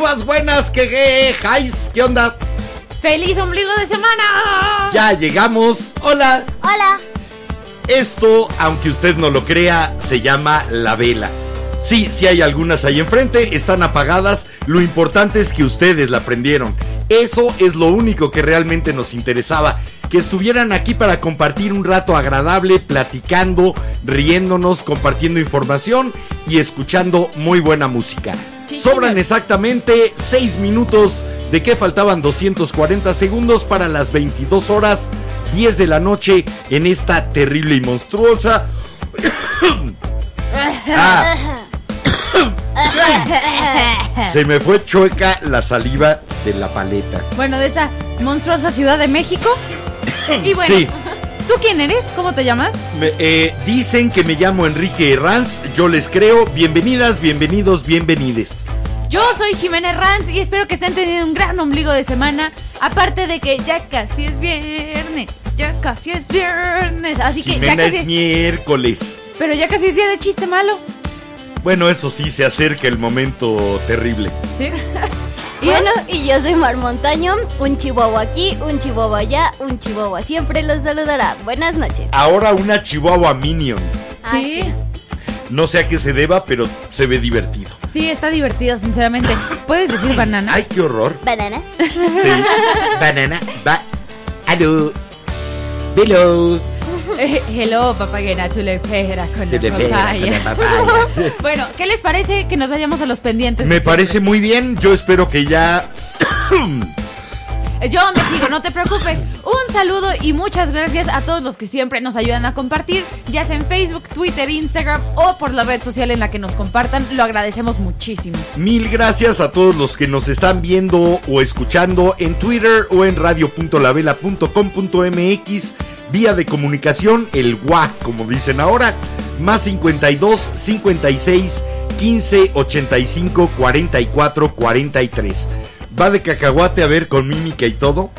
buenas? ¿Qué, qué, jais? ¿Qué onda? ¡Feliz ombligo de semana! Ya llegamos. Hola. Hola. Esto, aunque usted no lo crea, se llama la vela. Sí, sí hay algunas ahí enfrente, están apagadas. Lo importante es que ustedes la prendieron. Eso es lo único que realmente nos interesaba. Que estuvieran aquí para compartir un rato agradable, platicando, riéndonos, compartiendo información y escuchando muy buena música. Sobran exactamente 6 minutos de que faltaban 240 segundos para las 22 horas 10 de la noche en esta terrible y monstruosa. Ah, se me fue chueca la saliva de la paleta. Bueno, de esta monstruosa Ciudad de México. Y bueno, Sí. ¿Tú quién eres? ¿Cómo te llamas? Me- eh, dicen que me llamo Enrique Herranz, yo les creo. Bienvenidas, bienvenidos, bienvenides. Yo soy Jimena Herranz y espero que estén teniendo un gran ombligo de semana. Aparte de que ya casi es viernes. Ya casi es viernes. Así que ya Jimena es casi. miércoles. Pero ya casi es día de chiste malo. Bueno, eso sí, se acerca el momento terrible. ¿Sí? Y Bueno, y yo soy Mar Montaño, un chihuahua aquí, un chihuahua allá, un chihuahua siempre los saludará. Buenas noches. Ahora una Chihuahua Minion. Ah, Sí, No sé a qué se deba, pero se ve divertido. sí, está divertido, sinceramente. ¿Puedes decir banana? Ay, qué horror. Banana. Sí. Banana. Ba. Aló. Hello. Hello, papagena, tú le pegas con la papaya. Bueno, ¿qué les parece que nos vayamos a los pendientes? Me siempre? parece muy bien. Yo espero que ya. Yo me sigo, no te preocupes. Un saludo y muchas gracias a todos los que siempre nos ayudan a compartir, ya sea en Facebook, Twitter, Instagram o por la red social en la que nos compartan. Lo agradecemos muchísimo. Mil gracias a todos los que nos están viendo o escuchando en Twitter o en radio.lavela.com.mx. Vía de comunicación, el WA, como dicen ahora. Más 52 56 15 85 44 43. Va de cacahuate a ver con mímica y todo.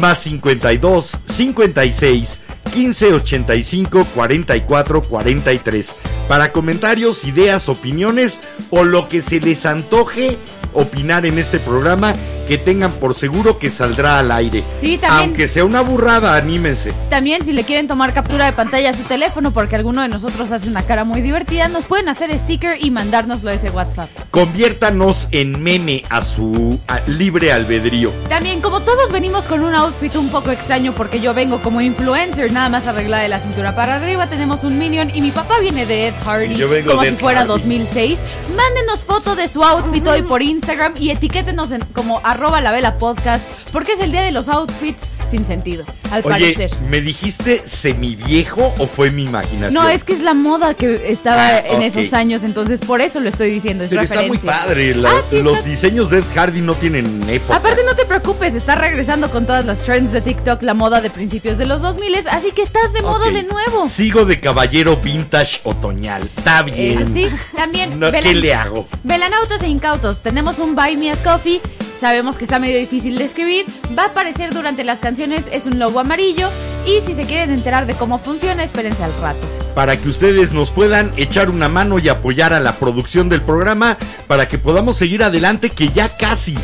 Más 52 56 15 85 44 43. Para comentarios, ideas, opiniones o lo que se les antoje opinar en este programa, que tengan por seguro que saldrá al aire. Sí, también. Aunque sea una burrada, anímense. También si le quieren tomar captura de pantalla a su teléfono porque alguno de nosotros hace una cara muy divertida, nos pueden hacer sticker y mandárnoslo a ese WhatsApp. Conviértanos en meme a su a- libre albedrío. También, como todos venimos con un outfit un poco extraño porque yo vengo como influencer, nada más arreglada de la cintura para arriba, tenemos un Minion y mi papá viene de Ed Hardy, Y yo vengo como de si Ed fuera Hardy. 2006. Mándenos foto de su outfit hoy por Instagram y etiquétenos en, como arroba la vela podcast porque es el día de los outfits sin sentido, al Oye, parecer. ¿me dijiste semiviejo o fue mi imaginación? No, es que es la moda que estaba Ah, en esos años, entonces por eso lo estoy diciendo, es Pero está muy padre. Ah, sí, los está- diseños de Ed Hardy no tienen época. Aparte no te preocupes, está regresando con todas las trends de TikTok, la moda de principios de los 2000, así que estás de moda de nuevo. Sigo de caballero vintage otoñal. Está bien. Eso sí, también No, ¿Qué le hago? velanautas e incautos, tenemos un Buy Me a Coffee, sabemos que está medio difícil de escribir, va a aparecer durante las canciones, es un logo amarillo y si se quieren enterar de cómo funciona, espérense al rato. Para que ustedes nos puedan echar una mano y apoyar a la producción del programa, para que podamos seguir adelante, que ya casi,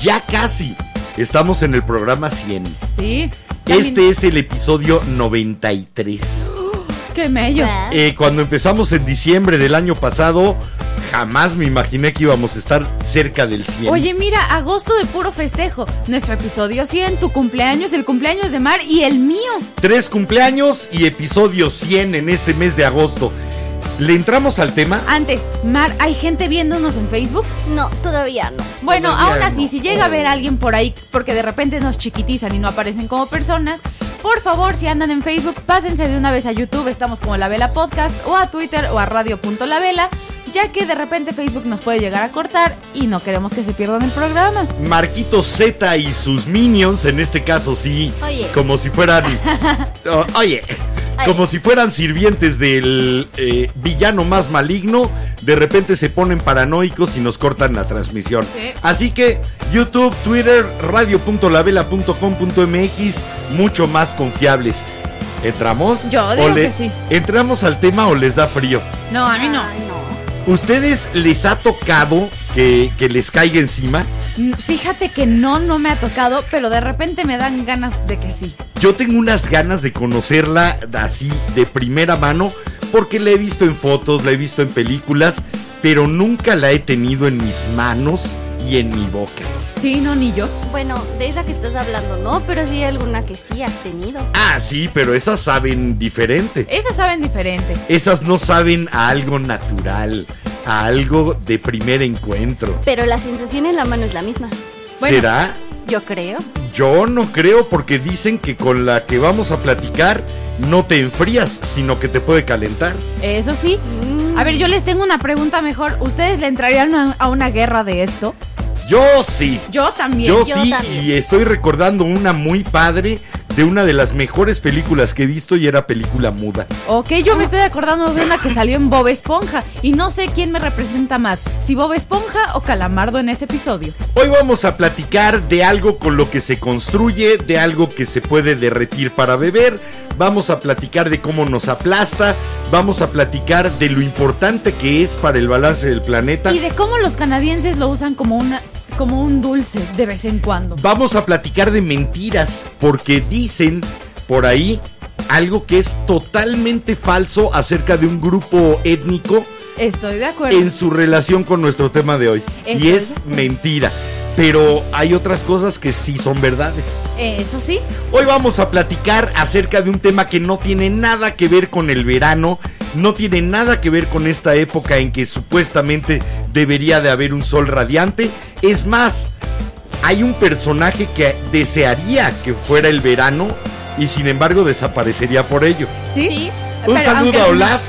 ya casi, estamos en el programa 100. Sí. también- Este es el episodio 93. Qué mello. Ah. Eh, cuando empezamos en diciembre del año pasado, jamás me imaginé que íbamos a estar cerca del 100. Oye, mira, agosto de puro festejo. Nuestro episodio 100, tu cumpleaños, el cumpleaños de Mar y el mío. Tres cumpleaños y episodio 100 en este mes de agosto. ¿Le entramos al tema? Antes, Mar, ¿hay gente viéndonos en Facebook? No, todavía no. Bueno, Todavía aún así, no. si llega a ver a alguien por ahí porque de repente nos chiquitizan y no aparecen como personas, por favor, si andan en Facebook, pásense de una vez a YouTube, estamos como La Vela Podcast, o a Twitter o a radio.lavela, ya que de repente Facebook nos puede llegar a cortar y no queremos que se pierdan el programa. Marquito Z y sus minions, en este caso sí, Oye. como si fueran... Oh, oye, como si fueran sirvientes del eh, villano más maligno, de repente se ponen paranoicos y nos cortan la transmisión. Sí. Así que YouTube, Twitter, radio.lavela.com.mx, mucho más confiables. ¿Entramos? Yo ¿O digo que sí. ¿Entramos al tema o les da frío? No, a mí no. Ay, no. ¿Ustedes les ha tocado que, que les caiga encima? Mm, Fíjate que no, no me ha tocado, pero de repente me dan ganas de que sí. Yo tengo unas ganas de conocerla así de primera mano porque la he visto en fotos, la he visto en películas, pero nunca la he tenido en mis manos y en mi boca. Sí, no, ni yo. Bueno, de esa que estás hablando, no, pero sí hay alguna que sí has tenido. Ah, sí, pero esas saben diferente. Esas saben diferente. Esas no saben a algo natural, a algo de primer encuentro. Pero la sensación en la mano es la misma. Bueno. ¿Será? Yo creo. Yo no creo porque dicen que con la que vamos a platicar no te enfrías, sino que te puede calentar. Eso sí. Mm, A ver, yo les tengo una pregunta mejor. ¿Ustedes le entrarían a, a una guerra de esto? Yo sí. Yo también. Yo, yo sí, también. y estoy recordando una muy padre de una de las mejores películas que he visto y era película muda. Ok, yo me estoy acordando de una que salió en Bob Esponja y no sé quién me representa más, si Bob Esponja o Calamardo en ese episodio. Hoy vamos a platicar de algo con lo que se construye, de algo que se puede derretir para beber, vamos a platicar de cómo nos aplasta, vamos a platicar de lo importante que es para el balance del planeta. Y de cómo los canadienses lo usan como una como un dulce de vez en cuando. Vamos a platicar de mentiras, porque dicen por ahí algo que es totalmente falso acerca de un grupo étnico Estoy de acuerdo. en su relación con nuestro tema de hoy. Y es mentira. Pero hay otras cosas que sí son verdades. Eso sí. Hoy vamos a platicar acerca de un tema que no tiene nada que ver con el verano, no tiene nada que ver con esta época en que supuestamente debería de haber un sol radiante. Es más, hay un personaje que desearía que fuera el verano y sin embargo desaparecería por ello. ¿Sí? Sí. Un saludo a Olaf.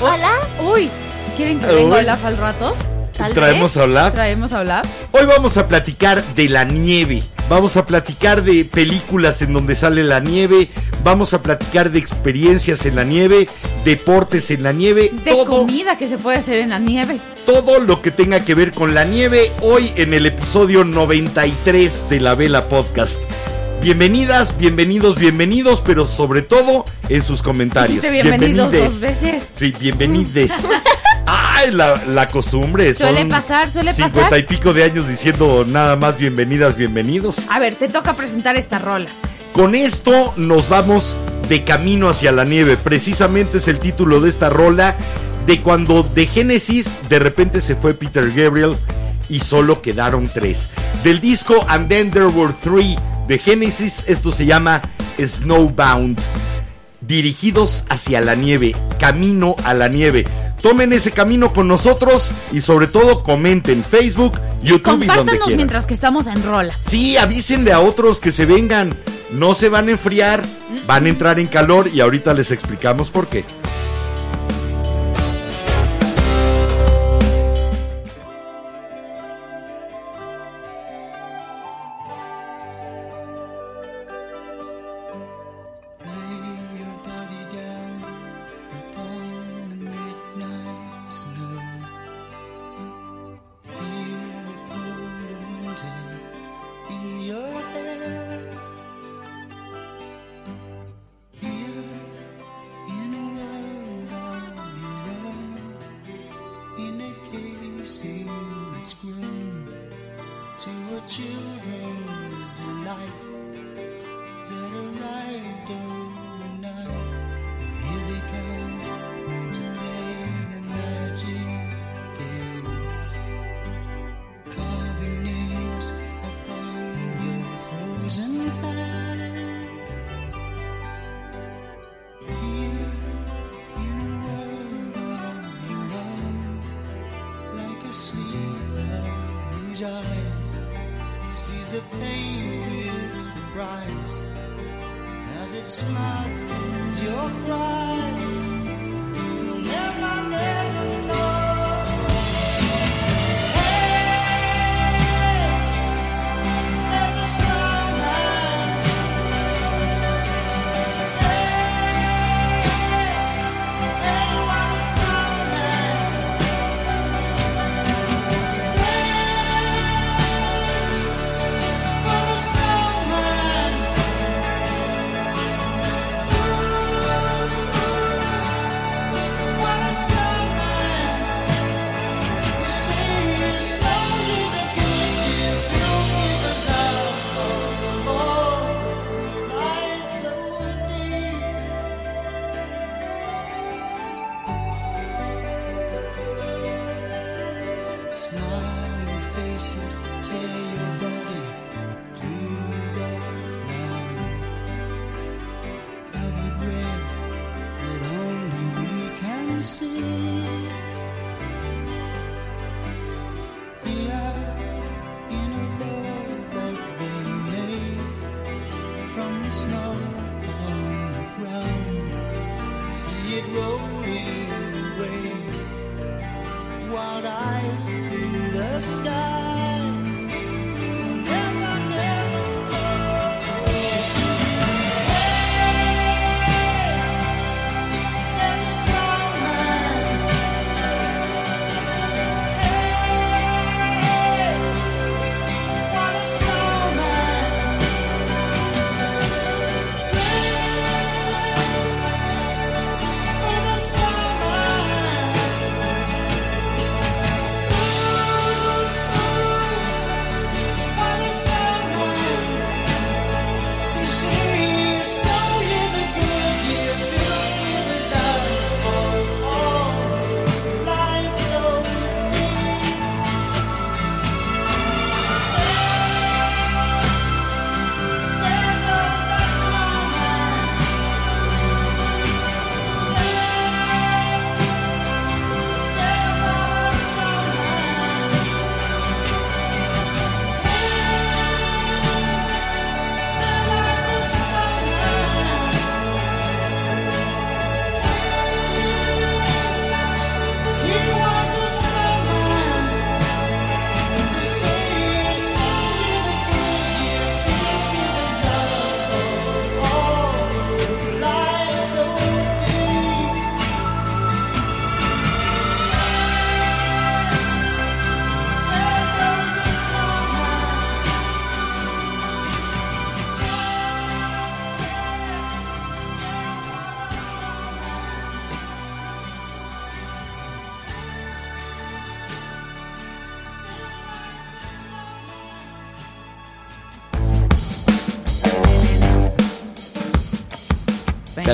Hola. Uy, ¿quieren que venga. Olaf al rato? Tal Traemos vez. a Olaf. Traemos a Olaf. Hoy vamos a platicar de la nieve. Vamos a platicar de películas en donde sale la nieve. Vamos a platicar de experiencias en la nieve, deportes en la nieve, De todo, comida que se puede hacer en la nieve. todo lo que tenga que ver con la nieve hoy en el episodio 93 de la Vela Podcast. Bienvenidas, bienvenidos, bienvenidos, pero sobre todo en sus comentarios. Bienvenidos Bienvenides. dos veces. Sí, bienvenides. Ay, la, la costumbre. Suele son pasar, suele Cincuenta pasar. y pico de años diciendo nada más bienvenidas, bienvenidos. A ver, te toca presentar esta rola. Con esto nos vamos de camino hacia la nieve. Precisamente es el título de esta rola. De cuando de Génesis de repente se fue Peter Gabriel y solo quedaron tres. Del disco And Then There Were Three de Génesis, esto se llama Snowbound. Dirigidos hacia la nieve, camino a la nieve. Tomen ese camino con nosotros y sobre todo comenten Facebook, YouTube y donde Compártanos quieran. mientras que estamos en rola. Sí, avísenle a otros que se vengan. No se van a enfriar, van a entrar en calor y ahorita les explicamos por qué.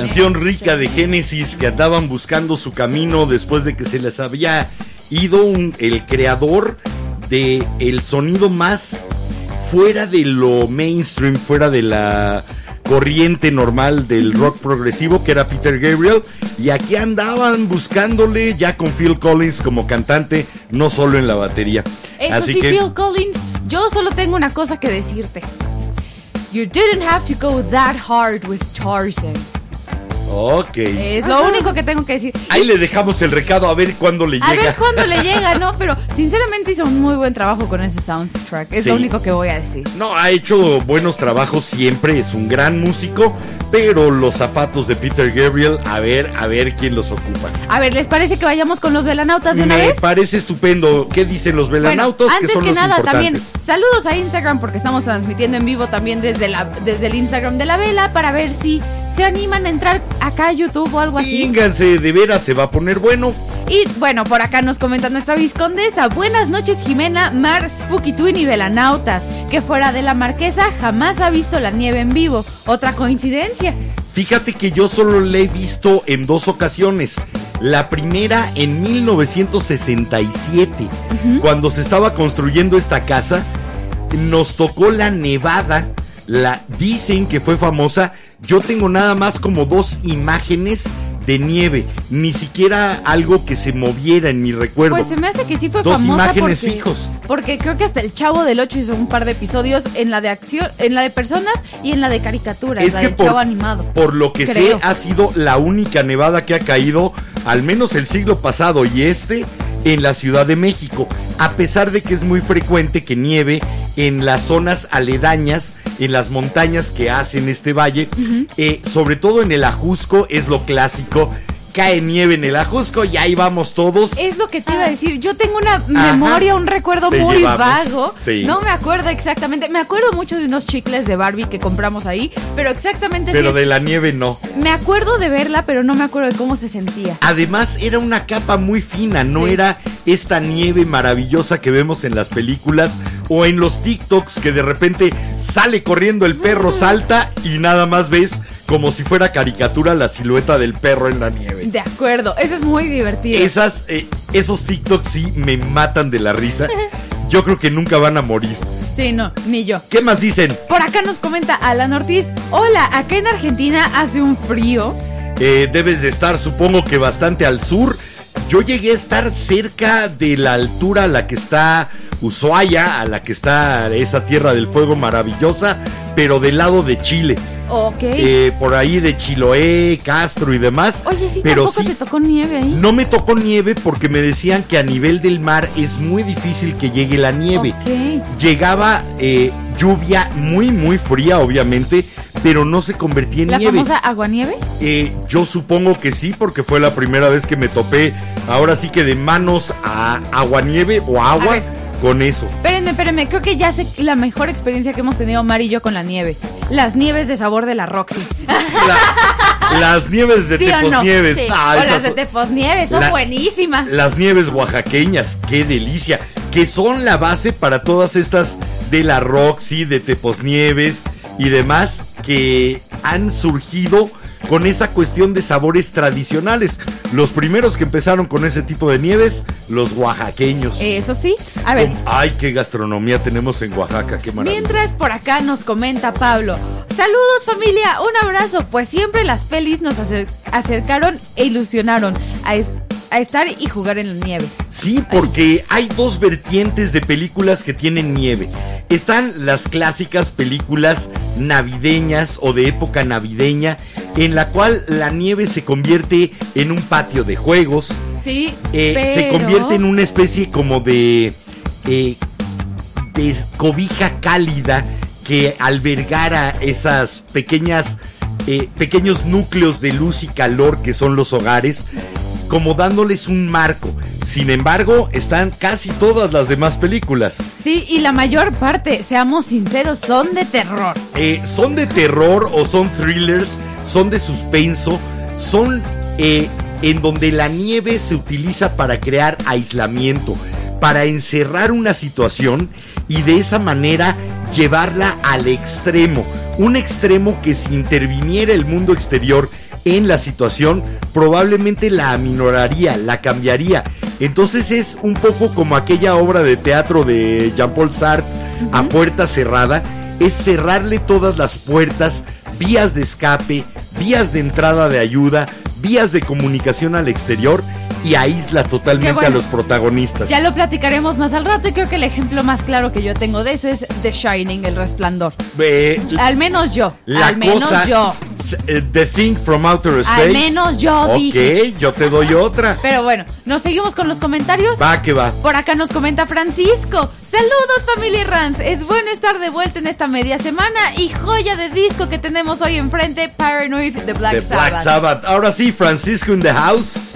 Canción rica de Génesis que andaban buscando su camino después de que se les había ido un- el creador de el sonido más fuera de lo mainstream, fuera de la corriente normal del rock progresivo que era Peter Gabriel y aquí andaban buscándole ya con Phil Collins como cantante, no solo en la batería. Eso Así sí, que Phil Collins, yo solo tengo una cosa que decirte. You didn't have to go that hard with Tarzan. Ok. Es lo único que tengo que decir. Ahí le dejamos el recado a ver cuándo le A llega. ver cuándo le llega, ¿no? Pero sinceramente hizo un muy buen trabajo con ese soundtrack. Es Sí. lo único que voy a decir. No, ha hecho buenos trabajos siempre, es un gran músico, pero los zapatos de Peter Gabriel, a ver, a ver quién los ocupa. A ver, ¿les parece que vayamos con los velanautas de una Me vez? parece estupendo. ¿Qué dicen los velanautos? Bueno, antes que son que los nada, importantes. también saludos a Instagram porque estamos transmitiendo en vivo también desde, la, desde el Instagram de la vela para ver si se animan a entrar acá a YouTube o algo así. Vínganse, de veras, se va a poner bueno. Y bueno, por acá nos comenta nuestra viscondesa. Buenas noches, Jimena, Mar, Spooky Twin y Velanautas. Que fuera de la marquesa jamás ha visto la nieve en vivo. Otra coincidencia. Fíjate que yo solo la he visto en dos ocasiones. La primera en 1967, cuando se estaba construyendo esta casa, nos tocó la nevada. La dicen que fue famosa. Yo tengo nada más como dos imágenes de nieve, ni siquiera algo que se moviera en mi recuerdo. Pues se me hace que sí fue Dos famosa imágenes porque, fijos. porque creo que hasta el Chavo del 8 hizo un par de episodios en la de acción, en la de personas y en la de caricaturas, es la que del por, Chavo animado. por lo que Creo. sé ha sido la única nevada que ha caído, al menos el siglo pasado y este, en la Ciudad de México. A pesar de que es muy frecuente que nieve en las zonas aledañas, en las montañas que hacen este valle, eh, sobre todo en el Ajusco es lo clásico. Cae nieve en el Ajusco y ahí vamos todos. Es lo que te iba a decir. Yo tengo una memoria, un recuerdo muy llevamos. vago. Sí. No me acuerdo exactamente. Me acuerdo mucho de unos chicles de Barbie que compramos ahí, pero exactamente Pero sí de es- la nieve no. Me acuerdo de verla, pero no me acuerdo de cómo se sentía. Además era una capa muy fina, no Sí. era esta nieve maravillosa que vemos en las películas o en los TikToks que de repente sale corriendo el perro, salta y nada más ves como si fuera caricatura la silueta del perro en la nieve. De acuerdo, eso es muy divertido. Esas, eh, esos TikToks sí me matan de la risa. Yo creo que nunca van a morir. Sí, no, ni yo. ¿Qué más dicen? Por acá nos comenta Alan Ortiz. Hola, acá en Argentina hace un frío. Eh, debes de estar, supongo que bastante al sur. Yo llegué a estar cerca de la altura a la que está Ushuaia, a la que está esa tierra del fuego maravillosa, pero del lado de Chile. Ok. Eh, por ahí de Chiloé, Castro y demás. Oye, sí, pero tampoco sí, te tocó nieve ahí. no me tocó nieve porque me decían que a nivel del mar es muy difícil que llegue la nieve. Ok. Llegaba eh, lluvia muy, muy fría, obviamente, pero no se convertía en ¿La nieve. famosa aguanieve? Eh, yo supongo que sí, porque fue la primera vez que me topé, ahora sí que de manos a aguanieve o agua, ver. Con eso. Espérenme, espérenme, creo que ya sé la mejor experiencia que hemos tenido Mar y yo con la nieve. Las nieves de sabor de la Roxy. La- las nieves de ¿Sí o no? Sí. ah, o las de son- Teposnieves, son La- buenísimas. Las nieves oaxaqueñas, qué delicia. Que son la base para todas estas de la Roxy, de Teposnieves y demás que han surgido con esa cuestión de sabores tradicionales. Los primeros que empezaron con ese tipo de nieves, los oaxaqueños. Eso sí. A ver, Ay, qué gastronomía tenemos en Oaxaca, qué maravilla. Mientras por acá nos comenta Pablo. Saludos familia, un abrazo. Pues siempre las pelis nos acer- acercaron e ilusionaron a, es- a estar y jugar en la nieve. Sí, porque hay dos vertientes de películas que tienen nieve. Están las clásicas películas navideñas o de época navideña, en la cual la nieve se convierte en un patio de juegos, Sí, eh, se convierte en una especie como de, eh, de cobija cálida que albergara esas pequeñas, eh, pequeños núcleos de luz y calor que son los hogares, como dándoles un marco. Sin embargo, están casi todas las demás películas. Sí, y la mayor parte, seamos sinceros, son de terror. Eh, son de terror o son thrillers, son de suspenso, son eh, en donde la nieve se utiliza para crear aislamiento, para encerrar una situación y de esa manera llevarla al extremo. Un extremo que si interviniera el mundo exterior en la situación, probablemente la aminoraría, la cambiaría. Entonces es un poco como aquella obra de teatro de Jean-Paul Sartre, a puerta cerrada, es cerrarle todas las puertas, vías de escape, vías de entrada de ayuda, vías de comunicación al exterior y aísla totalmente bueno. a los protagonistas. Ya lo platicaremos más al rato y creo que el ejemplo más claro que yo tengo de eso es The Shining, El Resplandor. Eh, Al menos yo, la al menos cosa- yo. Eh, The Thing from Outer Space. Al menos yo Ok, dije. yo te doy otra. Pero bueno, ¿nos seguimos con los comentarios? Va que va. Por acá nos comenta Francisco. Saludos familia Rans. Es bueno estar de vuelta en esta media semana y joya de disco que tenemos hoy enfrente, Paranoid de Black The Sabbath. Black Sabbath. Ahora sí, Francisco in the house.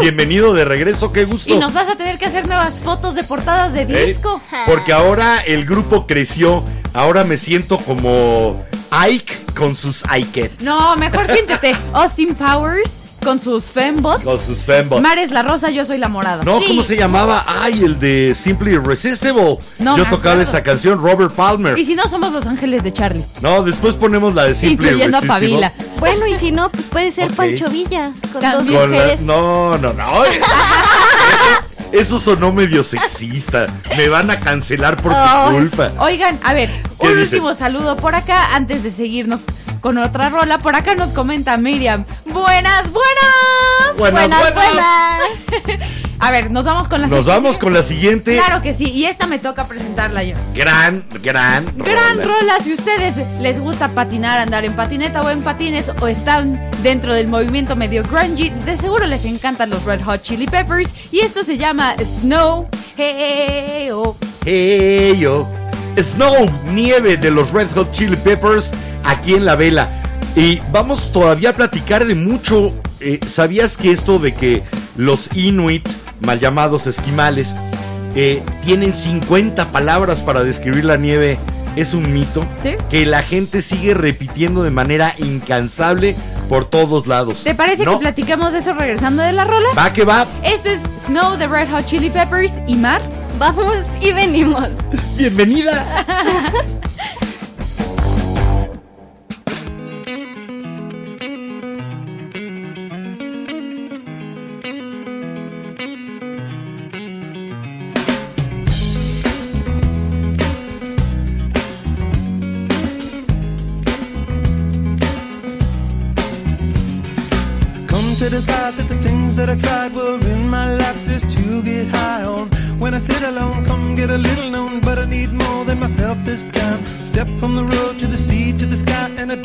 Bienvenido de regreso, qué gusto. Y nos vas a tener que hacer nuevas fotos de portadas de ¿Eh? disco. Porque ahora el grupo creció. Ahora me siento como Ike con sus Ikets. No, mejor siéntete. Austin Powers con sus fembots. Con sus fembots. Mar es la rosa, yo soy la morada. No, Sí. ¿cómo se llamaba? Ay, el de Simply Irresistible. No Yo me tocaba acuerdo. esa canción, Robert Palmer. Y si no, somos los ángeles de Charlie. No, después ponemos la de Simply Incluyendo a Irresistible. Pavila. Bueno, y si no, pues puede ser Ok. Pancho Villa con También. dos Con la- mujeres. No, no, no. Eso, eso sonó medio sexista. Me van a cancelar por tu culpa. Oigan, a ver, un último saludo por acá antes de seguirnos con otra rola. Por acá nos comenta Miriam. Buenas. Buenas, buenas. buenas. buenas. A ver, nos vamos con la siguiente. Nos vamos con la siguiente. Claro que sí, y esta me toca presentarla yo. Gran, gran. Gran rola. rola. Si ustedes les gusta patinar, andar en patineta o en patines, o están dentro del movimiento medio grungy, de seguro les encantan los Red Hot Chili Peppers. Y esto se llama Snow. Hey, oh. oh. Snow, nieve de los Red Hot Chili Peppers aquí en la vela. Y vamos todavía a platicar de mucho. Eh, ¿Sabías que esto de que los Inuit mal llamados esquimales, eh, tienen 50 palabras para describir la nieve. Es un mito que la gente sigue repitiendo de manera incansable por todos lados. ¿Te parece que platicamos de eso regresando de la rola? Va que va. Esto es Snow the Red Hot Chili Peppers y Mar. Vamos y venimos. Bienvenida. I sit alone. Come get a little known, but I need more than myself this time. Step from the road to the sea to the sky, and I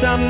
some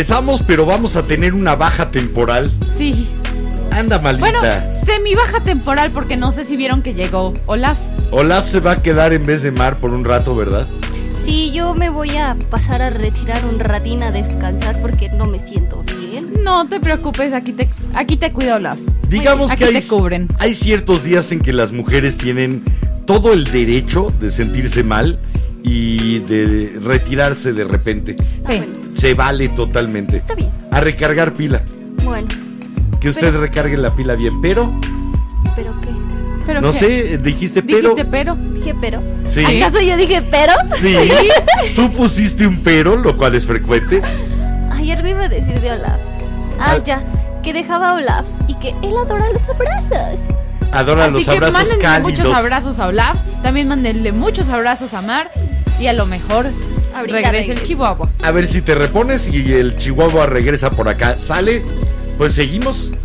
regresamos, pero vamos a tener una baja temporal. Sí. Anda, malita. Bueno, semi baja temporal porque no sé si vieron que llegó Olaf. Olaf se va a quedar en vez de Mar por un rato, ¿verdad? Sí, yo me voy a pasar a retirar un ratín a descansar porque no me siento bien. No te preocupes, aquí te, aquí te cuida Olaf. Digamos Aquí que hay, te cubren. hay ciertos días en que las mujeres tienen todo el derecho de sentirse mal y de retirarse de repente. Ah, Sí. bueno, Se vale totalmente. está bien. A recargar pila. Bueno, Que usted recargue la pila bien. Pero, ¿pero qué? ¿Pero no qué? sé, dijiste pero. Dijiste pero. Dije pero. Sí. ¿Acaso yo dije pero? Sí. Tú pusiste un pero, lo cual es frecuente. Ay, algo iba a decir de Olaf. Ah, Al- ya. Que dejaba a Olaf y que él adora los abrazos. Adora Así los que abrazos mándenle cálidos. muchos abrazos a Olaf. También mándenle muchos abrazos a Mar. Y a lo mejor Ahorita regrese el chihuahua. A ver si te repones y el chihuahua regresa por acá. ¿Sale? Pues seguimos.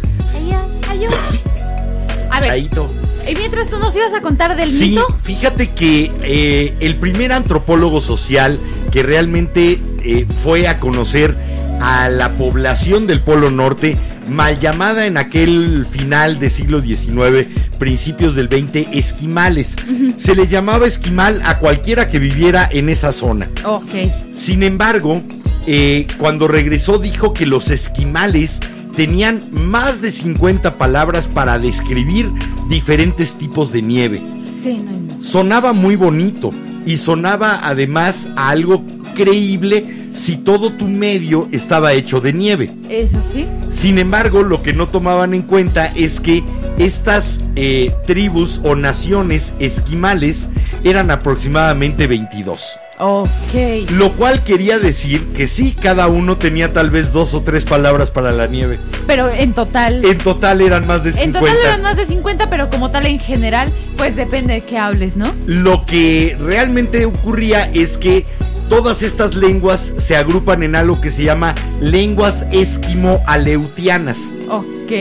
A ver, Chaito. y mientras tú nos ibas a contar del Sí, mito. fíjate que eh, el primer antropólogo social que realmente eh, fue a conocer a la población del Polo Norte, mal llamada en aquel final del siglo XIX, principios del XX, esquimales. Se le llamaba esquimal a cualquiera que viviera en esa zona. Ok. Sin embargo, eh, cuando regresó dijo que los esquimales tenían más de 50 palabras para describir diferentes tipos de nieve Sí, no hay más. sonaba muy bonito y sonaba además a algo creíble si todo tu medio estaba hecho de nieve. Eso sí. Sin embargo, lo que no tomaban en cuenta es que estas eh, tribus o naciones esquimales eran aproximadamente 22. Ok. Lo cual quería decir que sí, cada uno tenía tal vez dos o tres palabras para la nieve. Pero en total. En total eran más de 50. En total eran más de 50, pero como tal en general, pues depende de qué hables, ¿no? Lo que realmente ocurría es que todas estas lenguas se agrupan en algo que se llama lenguas esquimo-aleutianas. Ok.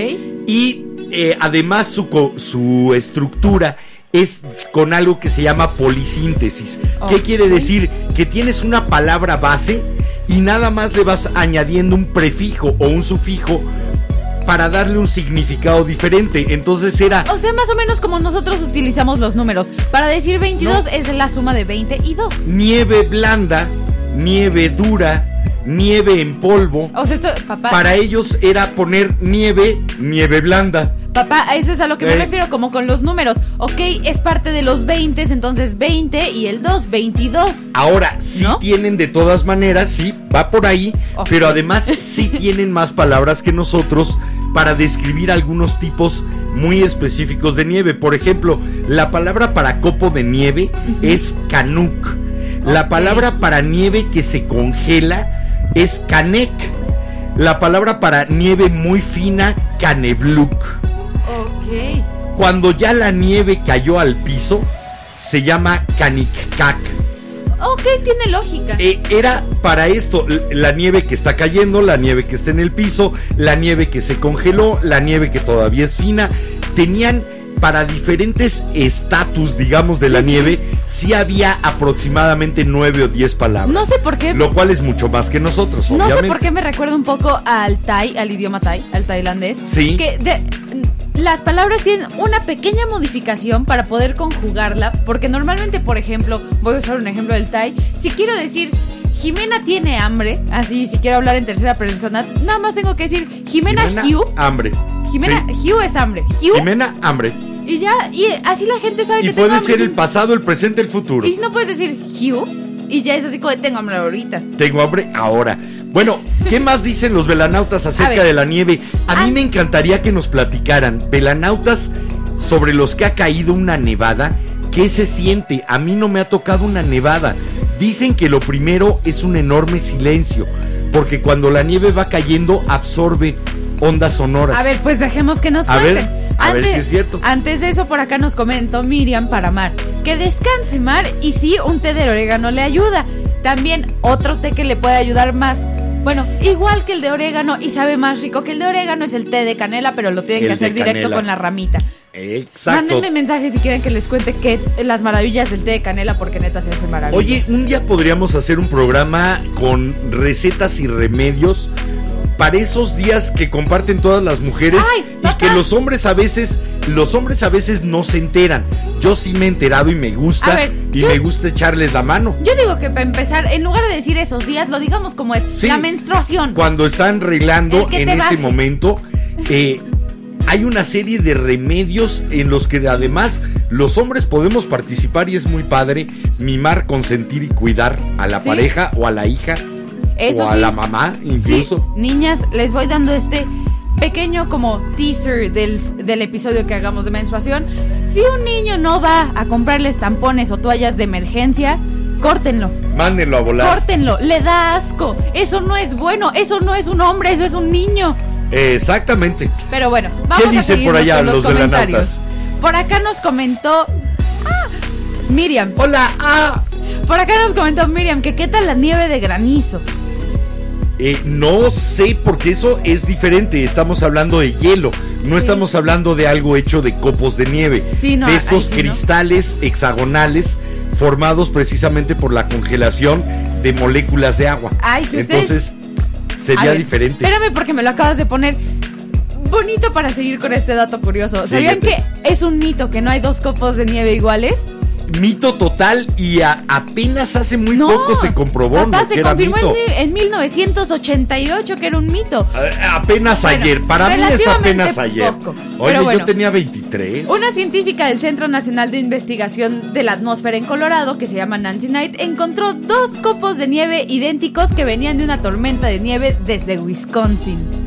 Y eh, además su, su estructura es con algo que se llama polisíntesis. ¿Qué Ok. quiere decir? Que tienes una palabra base y nada más le vas añadiendo un prefijo o un sufijo para darle un significado diferente. Entonces era... O sea, más o menos como nosotros utilizamos los números. Para decir 22 es la suma de 20 y 2. nieve blanda, nieve dura, nieve en polvo. O sea, esto, papá, Para ellos era poner nieve, nieve blanda. Papá, a eso es a lo que me Eh. refiero, como con los números. Ok, es parte de los 20, entonces 20 y el 2, 22. Ahora, sí ¿No? tienen de todas maneras, sí, va por ahí, pero además sí tienen más palabras que nosotros para describir algunos tipos muy específicos de nieve. Por ejemplo, la palabra para copo de nieve es canuc. La palabra para nieve que se congela es canek. La palabra para nieve muy fina, canebluk. Cuando ya la nieve cayó al piso, se llama canikkak. Ok, tiene lógica. Eh, era para esto, la nieve que está cayendo, la nieve que está en el piso, la nieve que se congeló, la nieve que todavía es fina, tenían para diferentes estatus, digamos, de la nieve, sí había aproximadamente nueve o diez palabras. No sé por qué. Lo cual es mucho más que nosotros, No obviamente. sé por qué me recuerda un poco al Thai, al idioma Thai, al tailandés. Sí. Que de- las palabras tienen una pequeña modificación para poder conjugarla, porque normalmente, por ejemplo, voy a usar un ejemplo del Thai, si quiero decir Jimena tiene hambre, así si quiero hablar en tercera persona, nada más tengo que decir Jimena, Hugh. hambre. Jimena Sí. Hugh es hambre. Hugh Jimena, hambre. y ya y así la gente sabe Y que tengo puede hambre. ser sin- el pasado, el presente, el futuro. Y si no puedes decir Hugh y ya es así como tengo hambre ahorita. Tengo hambre ahora. Bueno, ¿qué más dicen los velanautas acerca de la nieve? A mí Ah. me encantaría que nos platicaran, velanautas, sobre los que ha caído una nevada. ¿Qué se siente? A mí no me ha tocado una nevada. Dicen que lo primero es un enorme silencio, porque cuando la nieve va cayendo absorbe ondas sonoras. A ver, pues dejemos que nos A ver, cuenten. a ver si es cierto. Antes de eso, por acá nos comentó Miriam para Mar. Que descanse Mar y sí, un té de orégano le ayuda. También otro té que le puede ayudar más. Bueno, igual que el de orégano y sabe más rico que el de orégano es el té de canela, pero lo tienen El que hacer directo canela. con la ramita. Exacto. Mándenme mensajes si quieren que les cuente que las maravillas del té de canela, porque neta se hace maravilloso. Oye, un día podríamos hacer un programa con recetas y remedios para esos días que comparten todas las mujeres Ay, y que los hombres a veces, los hombres a veces no se enteran. Yo sí me he enterado y me gusta ver, y yo- me gusta echarles la mano. Yo digo que para empezar, en lugar de decir esos días, lo digamos como es, Sí. la menstruación. Cuando están arreglando en ese baje. momento, eh, hay una serie de remedios en los que además los hombres podemos participar y es muy padre mimar, consentir y cuidar a la Sí. pareja o a la hija Eso o a sí. la mamá Sí, incluso. niñas, les voy dando este pequeño como teaser del, del episodio que hagamos de menstruación. Si un niño no va a comprarles tampones o toallas de emergencia, córtenlo. Mándenlo a volar. Córtenlo, le da asco. Eso no es bueno, eso no es un hombre, eso es un niño. Exactamente. Pero bueno, vamos a dicen por allá los, los comentarios. Por acá nos comentó ah, Miriam. Hola, ah. Por acá nos comentó Miriam que qué tal la nieve de granizo. Eh, no sé porque eso es diferente. Estamos hablando de hielo. No estamos hablando de algo hecho de copos de nieve. Sí, no, de estos cristales hexagonales formados precisamente por la congelación de moléculas de agua. Ay, que Entonces sería ver, diferente. Espérame porque me lo acabas de poner bonito para seguir con este dato curioso. ¿Sabían Síguete. que es un mito que no hay dos copos de nieve iguales? Mito total y a- apenas hace muy no. poco se comprobó Papá, ¿no? se que era confirmó mito. en, en 1988 que era un mito. A- Apenas Bueno, ayer, para mí es apenas ayer. poco. Oye, bueno. yo tenía 23. Una científica del Centro Nacional de Investigación de la Atmósfera en Colorado, que se llama Nancy Knight, encontró dos copos de nieve idénticos que venían de una tormenta de nieve desde Wisconsin.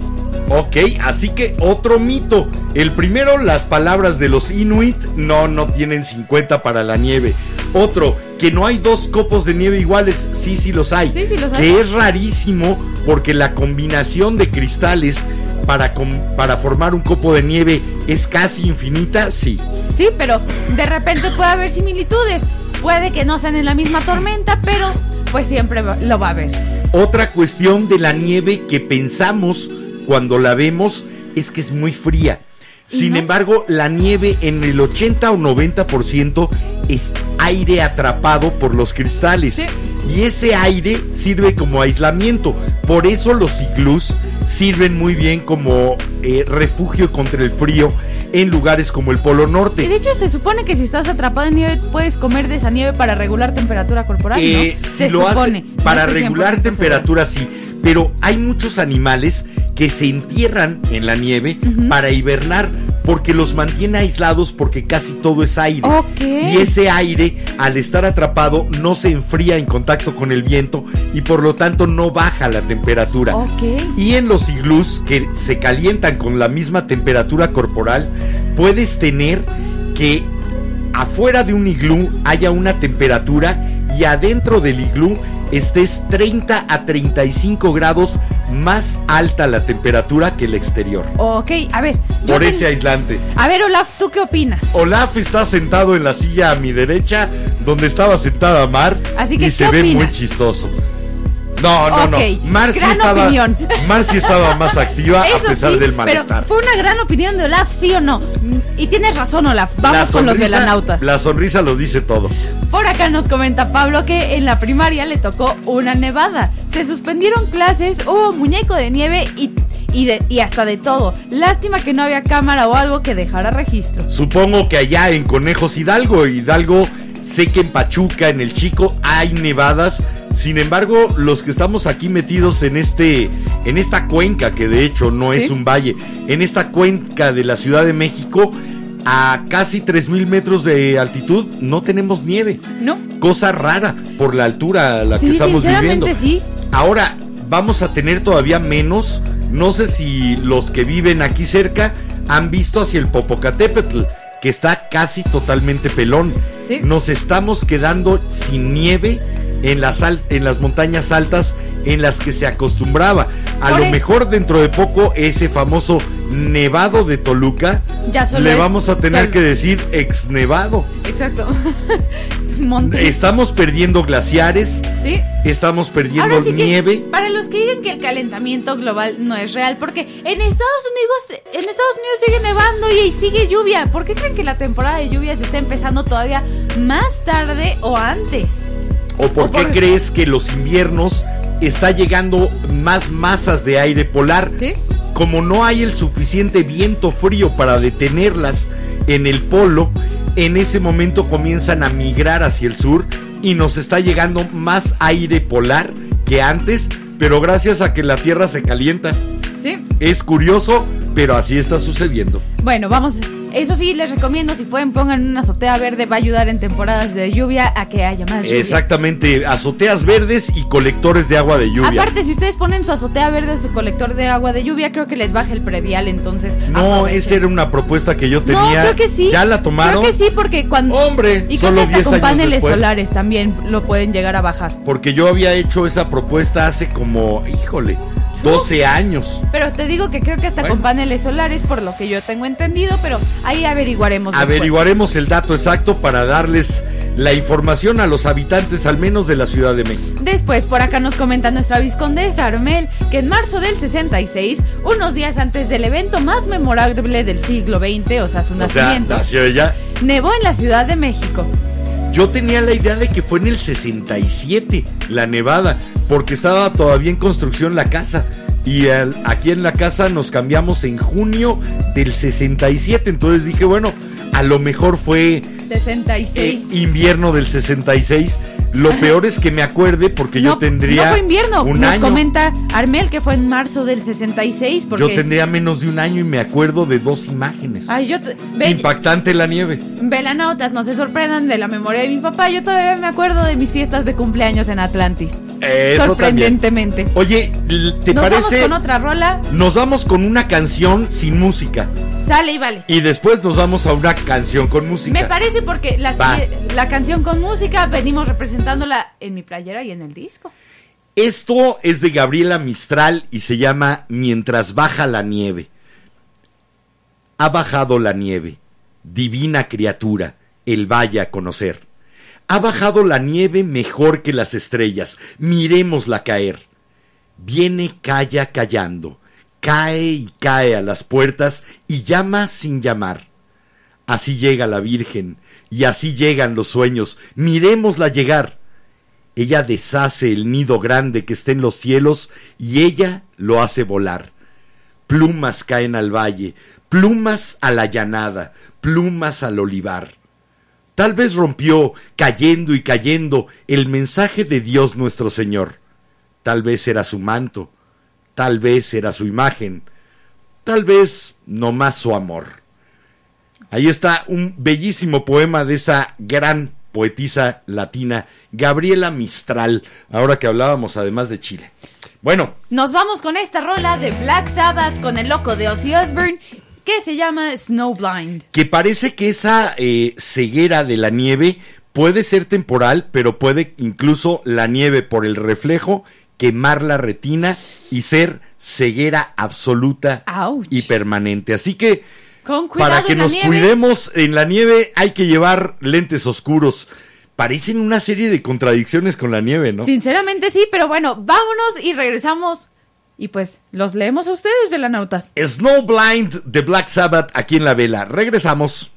Ok, así que otro mito. El primero, las palabras de los Inuit no, no tienen 50 para la nieve. Otro, que no hay dos copos de nieve iguales. Sí, sí los hay. Sí, sí los hay. Que es rarísimo porque la combinación de cristales para, para formar un copo de nieve es casi infinita. Sí. Sí, pero de repente puede haber similitudes. Puede que no sean en la misma tormenta, pero pues siempre lo va a haber. Otra cuestión de la nieve que pensamos cuando la vemos es que es muy fría. ¿Y Sin no? embargo, la nieve en el 80 o 90% es aire atrapado por los cristales. Sí. Y ese aire sirve como aislamiento. Por eso los iglús sirven muy bien como eh, refugio contra el frío en lugares como el Polo Y Norte. de hecho se supone que si estás atrapado en nieve puedes comer de esa nieve para regular temperatura corporal, Eh, ¿no? si se lo supone. hace para 100% regular temperatura sí, pero hay muchos animales que se entierran en la nieve para hibernar porque los mantiene aislados porque casi todo es aire. Y ese aire, al estar atrapado, no se enfría en contacto con el viento y por lo tanto no baja la temperatura. Y en los iglús que se calientan con la misma temperatura corporal, puedes tener que afuera de un iglú haya una temperatura y adentro del iglú estés 30 a 35 grados más alta la temperatura que el exterior. Ok, a ver. yo Por ten- ese aislante. A ver, Olaf, ¿tú qué opinas? Olaf está sentado en la silla a mi derecha, donde estaba sentada Mar, Así que, y se ¿qué ve muy chistoso. No, no, no. Mar sí gran estaba, opinión. Mar sí estaba más activa a pesar sí, del pero malestar. fue una gran opinión de Olaf, ¿sí o no? Mm, Y tienes razón, Olaf. Vamos con los velanautas. La sonrisa lo dice todo. Por acá nos comenta Pablo que en la primaria le tocó una nevada. Se suspendieron clases, hubo muñeco de nieve y, y, de- y hasta de todo. Lástima que no había cámara o algo que dejara registro. Supongo que allá en Conejos Hidalgo, Hidalgo, sé que en Pachuca, en el Chico, hay nevadas. Sin embargo, los que estamos aquí metidos en este, en esta cuenca, que de hecho no es un valle, en esta cuenca de la Ciudad de México, a casi 3.000 metros de altitud, no tenemos nieve. ¿No? Cosa rara por la altura a la que estamos viviendo. sí. Ahora vamos a tener todavía menos. No sé si los que viven aquí cerca han visto hacia el Popocatépetl, que está casi totalmente pelón. Sí. Nos estamos quedando sin nieve en las, al- en las montañas altas en las que se acostumbraba. A Por lo mejor dentro de poco ese famoso Nevado de Toluca, Ya solo le vamos a tener Tol- que decir ex Nevado. Exacto. Monte. Estamos perdiendo glaciares, ¿Sí? estamos perdiendo Ahora sí que, nieve. para los que digan que el calentamiento global no es real, porque en Estados Unidos, en Estados Unidos sigue nevando y sigue lluvia. ¿Por qué creen que la temporada de lluvias está empezando todavía más tarde o antes? ¿O por qué crees que los inviernos está llegando más masas de aire polar? ¿Sí? Como no hay el suficiente viento frío para detenerlas en el polo, en ese momento comienzan a migrar hacia el sur y nos está llegando más aire polar que antes, pero gracias a que la Tierra se calienta. ¿Sí? Es curioso, pero así está sucediendo. Bueno, vamos. Eso sí, les recomiendo, si pueden, pongan una azotea verde, va a ayudar en temporadas de lluvia a que haya más lluvia. Exactamente, azoteas verdes y colectores de agua de lluvia. Aparte, si ustedes ponen su azotea verde, su colector de agua de lluvia, creo que les baja el predial, entonces. No, esa era una propuesta que yo tenía. No, creo que sí. ¿Ya la tomaron? Creo que sí, porque cuando. Hombre, y creo solo que hasta 10 con paneles después. solares también lo pueden llegar a bajar. Porque yo había hecho esa propuesta hace como, híjole, 12 años. Pero te digo que creo que hasta Bueno. con paneles solares, por lo que yo tengo entendido, pero ahí averiguaremos. después. Averiguaremos el dato exacto para darles la información a los habitantes al menos de la Ciudad de México. Después, por acá nos comenta nuestra viscondesa Armel que en marzo del 66, unos días antes del evento más memorable del siglo XX, o sea, su O sea, nacimiento, nació ella. nevó en la Ciudad de México. Yo tenía la idea de que fue en el 67 la nevada, porque estaba todavía en construcción la casa. Y aquí en la casa nos cambiamos en junio del 67. Entonces dije, bueno, a lo mejor fue 66. eh, invierno del 66. Lo peor es que me acuerde porque yo tendría no fue invierno. un Nos año. comenta Armel que fue en marzo del 66. Porque Yo tendría menos de un año y me acuerdo de dos imágenes. Ay, yo. te- Impactante la nieve. velanautas, no se sorprendan de la memoria de mi papá. Yo todavía me acuerdo de mis fiestas de cumpleaños en Atlantis. Eso también. Sorprendentemente. Oye, ¿te Nos vamos parece? con otra rola. Nos vamos con una canción sin música. Sale y vale. Y después nos vamos a una canción con música. Me parece porque la, la canción con música venimos representándola en mi playera y en el disco. Esto es de Gabriela Mistral y se llama Mientras baja la nieve. Ha bajado la nieve, divina criatura, el vaya a conocer. Ha bajado la nieve mejor que las estrellas, miremosla caer. Viene calla callando, cae y cae a las puertas y llama sin llamar. Así llega la Virgen, y así llegan los sueños, miremosla llegar. Ella deshace el nido grande que está en los cielos y ella lo hace volar. Plumas caen al valle, plumas a la llanada, plumas al olivar. Tal vez rompió, cayendo y cayendo, el mensaje de Dios nuestro Señor. Tal vez era su manto, tal vez era su imagen, tal vez no más su amor. Ahí está un bellísimo poema de esa gran poetisa latina, Gabriela Mistral, ahora que hablábamos además de Chile. Bueno, Nos vamos con esta rola de Black Sabbath con el loco de Ozzy Osbourne que se llama Snowblind. que parece que esa eh, ceguera de la nieve puede ser temporal, pero puede incluso la nieve por el reflejo quemar la retina y ser ceguera absoluta Ouch. y permanente. Así que Con para que nos nieve. cuidemos en la nieve hay que llevar lentes oscuros. Parecen una serie de contradicciones con la nieve, ¿no? Sinceramente sí, pero bueno, vámonos y regresamos. Y pues los leemos a ustedes, velanautas. Snowblind de Black Sabbath aquí en la vela. Regresamos.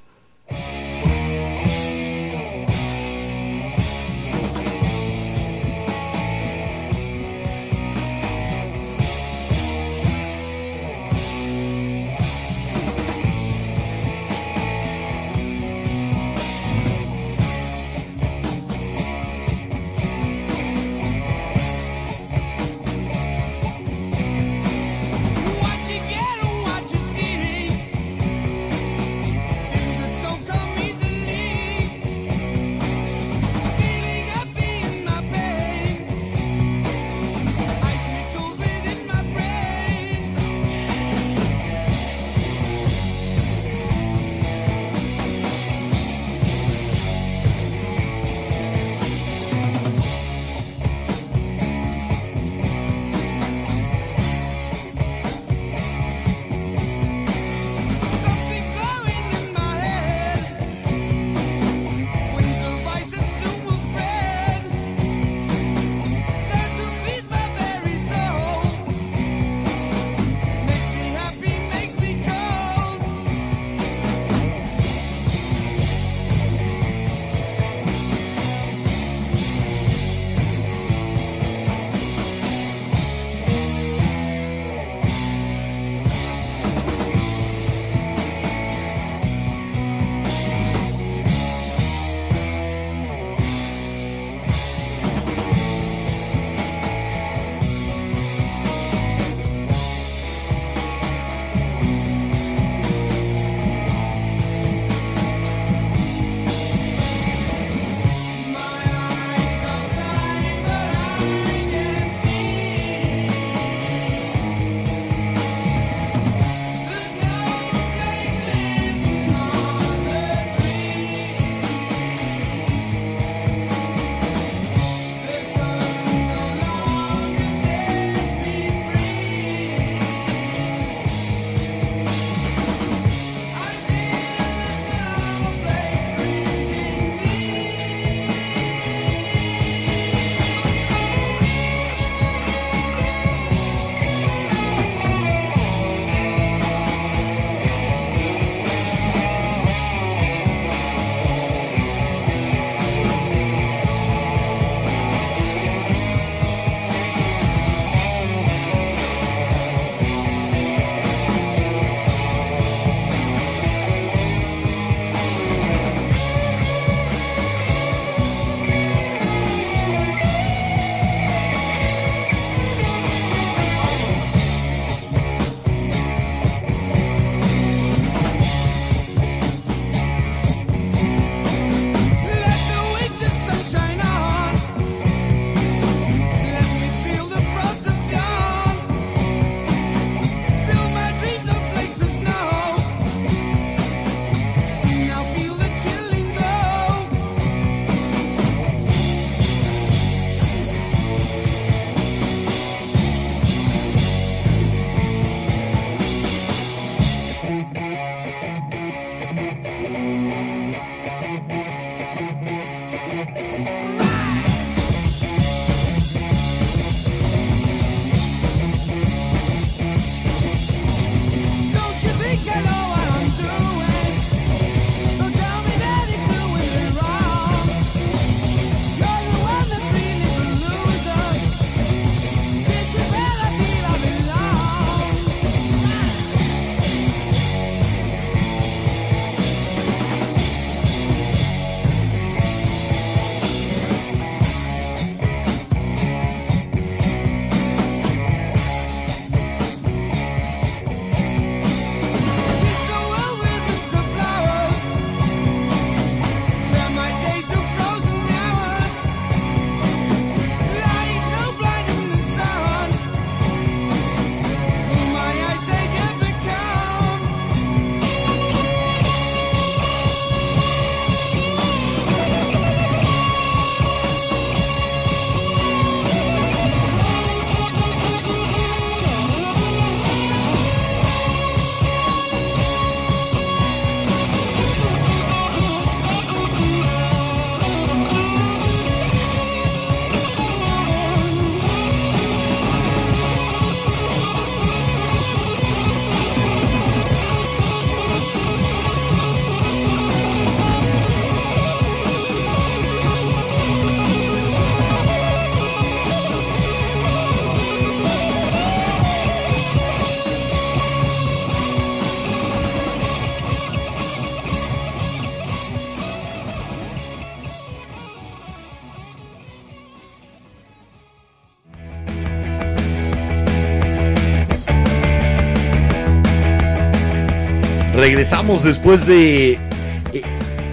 Regresamos después de... eh,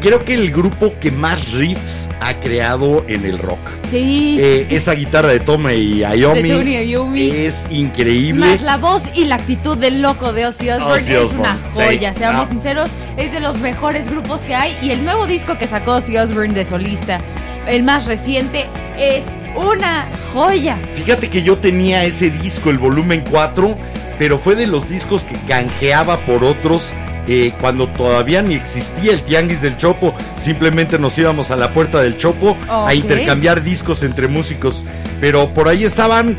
creo que el grupo que más riffs ha creado en el rock. Sí. Eh, esa guitarra de Tome y Iommi. es increíble. Más la voz y la actitud del loco de Ozzy Osbourne Ozzy es Osbourne, una joya, sí. seamos Ah. sinceros, es de los mejores grupos que hay y el nuevo disco que sacó Ozzy Osbourne de solista, el más reciente, es una joya. Fíjate que yo tenía ese disco, el volumen 4, pero fue de los discos que canjeaba por otros eh, cuando todavía ni existía el Tianguis del Chopo. Simplemente nos íbamos a la puerta del Chopo a intercambiar discos entre músicos. Pero por ahí estaban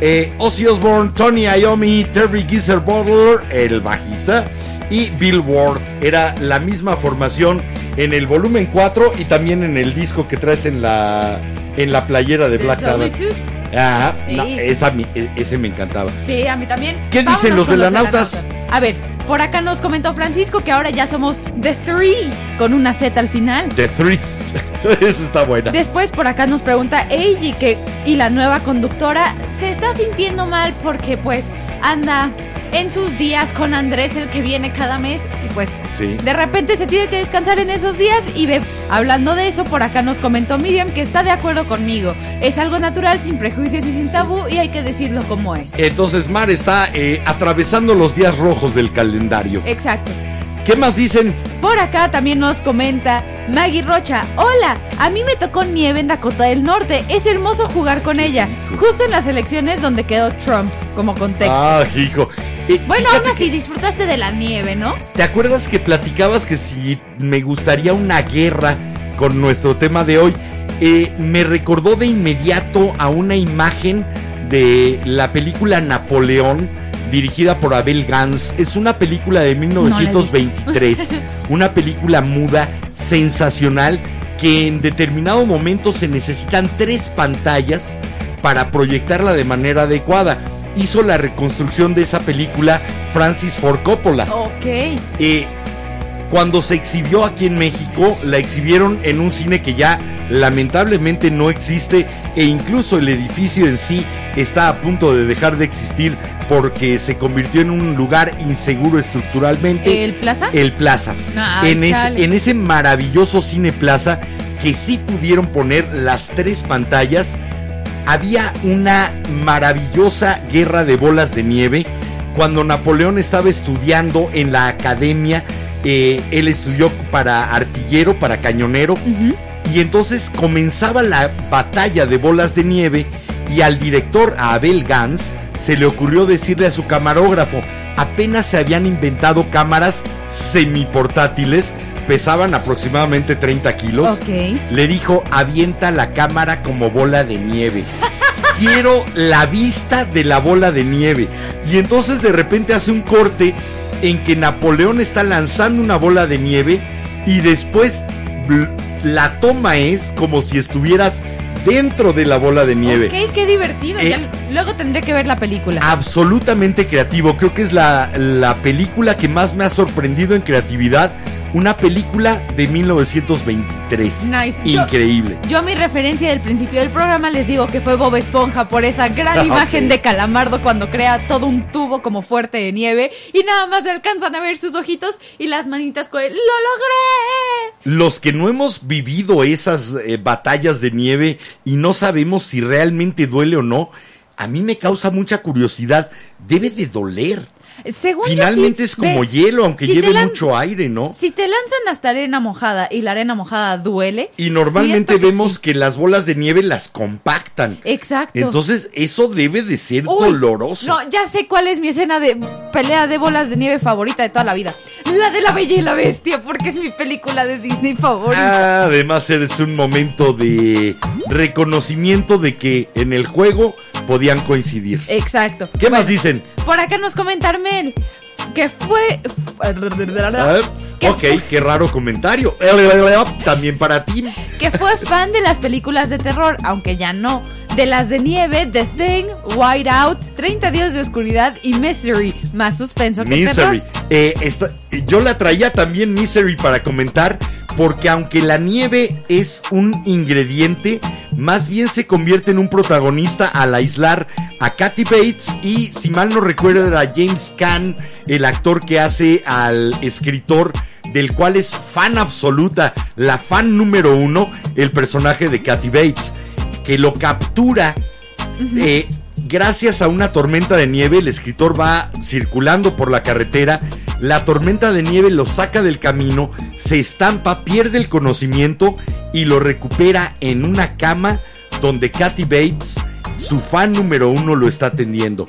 eh, Ozzy Osbourne, Tony Iommi, Terry Geezer Butler, el bajista, y Bill Ward. Era la misma formación en el volumen 4 y también en el disco que traes en la, en la playera de Black Sabbath. Solitude. Ajá, Sí. no, esa mi- e- ese me encantaba. Sí, a mí también. ¿Qué Vámonos dicen los velanautas? A ver, por acá nos comentó Francisco que ahora ya somos The Threes con una Z al final. The Three. Eso está buena. Después por acá nos pregunta Eiji que y la nueva conductora se está sintiendo mal porque pues anda en sus días con Andrés el que viene cada mes y pues Sí. de repente se tiene que descansar en esos días y ve, hablando de eso por acá nos comentó Miriam que está de acuerdo conmigo. Es algo natural, sin prejuicios y sin tabú y hay que decirlo como es. Entonces Mar está eh, atravesando los días rojos del calendario. Exacto. ¿Qué más dicen? Por acá también nos comenta Maggie Rocha. Hola, a mí me tocó nieve en Dakota del Norte. Es hermoso jugar con ella. Justo en las elecciones donde quedó Trump, como contexto. Ah, hijo. Eh, bueno, aún así disfrutaste de la nieve, ¿no? ¿Te acuerdas que platicabas que si me gustaría una guerra con nuestro tema de hoy? Eh, me recordó de inmediato a una imagen de la película Napoleón, dirigida por Abel Gans. Es una película de 1923, una película muda, sensacional, que en determinado momento se necesitan tres pantallas para proyectarla de manera adecuada. Hizo la reconstrucción de esa película Francis Ford Coppola. Ok. Eh, cuando se exhibió aquí en México, la exhibieron en un cine que ya lamentablemente no existe e incluso el edificio en sí está a punto de dejar de existir porque se convirtió en un lugar inseguro estructuralmente. ¿El Plaza? El Plaza. Ay, en, ese, chale. en ese maravilloso cine Plaza que sí pudieron poner las tres pantallas, había una maravillosa guerra de bolas de nieve. Cuando Napoleón estaba estudiando en la academia, eh, él estudió para artillero, para cañonero, y entonces comenzaba la batalla de bolas de nieve y al director, a Abel Gans, se le ocurrió decirle a su camarógrafo, apenas se habían inventado cámaras semiportátiles, pesaban aproximadamente 30 kilos. Le dijo, avienta la cámara como bola de nieve. Quiero la vista de la bola de nieve. Y entonces de repente hace un corte en que Napoleón está lanzando una bola de nieve y después la toma es como si estuvieras dentro de la bola de nieve. Ok, qué divertido. Eh, Ya- luego tendré que ver la película. Absolutamente creativo. Creo que es la, la película que más me ha sorprendido en creatividad. Una película de 1923. Nice. Increíble. Yo mi referencia del principio del programa les digo que fue Bob Esponja por esa gran Ah, imagen de Calamardo cuando crea todo un tubo como fuerte de nieve y nada más se alcanzan a ver sus ojitos y las manitas con el ¡Lo logré! Los que no hemos vivido esas eh, batallas de nieve y no sabemos si realmente duele o no, a mí me causa mucha curiosidad. Debe de doler. Según yo, Finalmente es como ve, hielo, aunque si lleve mucho aire, ¿no? Si te lanzan hasta arena mojada y la arena mojada duele. Y normalmente que vemos sí. que las bolas de nieve las compactan. Exacto. Entonces, eso debe de ser Uy, doloroso. No, ya sé cuál es mi escena de pelea de bolas de nieve favorita de toda la vida. La de la Bella y la Bestia, porque es mi película de Disney favorita. Ah, además es un momento de reconocimiento de que en el juego podían coincidir. Exacto. ¿Qué más dicen? Por acá nos comenta Armel que fue. Que ok, fue- qué raro comentario. También para ti. Que fue fan de las películas de terror, aunque ya no. De las de nieve, The Thing, White Out, 30 días de oscuridad y Misery. Más suspenso que Misery. terror. Eh, esta- yo la traía también Misery para comentar, porque aunque la nieve es un ingrediente, más bien se convierte en un protagonista al aislar a Kathy Bates y si mal no recuerdo era James Caan, el actor que hace al escritor del cual es fan absoluta, la fan número uno, el personaje de Kathy Bates, que lo captura eh, gracias a una tormenta de nieve. El escritor va circulando por la carretera, la tormenta de nieve lo saca del camino, se estampa, pierde el conocimiento y lo recupera en una cama donde Kathy Bates, su fan número uno, lo está atendiendo.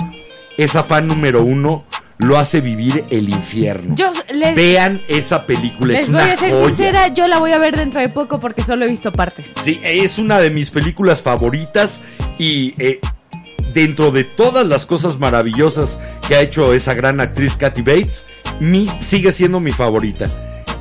Esa fan número uno lo hace vivir el infierno. Yo les, Vean esa película, es les voy una a ser joya. sincera, yo la voy a ver dentro de poco porque solo he visto partes. Sí, es una de mis películas favoritas y eh, dentro de todas las cosas maravillosas que ha hecho esa gran actriz Kathy Bates, mi, sigue siendo mi favorita.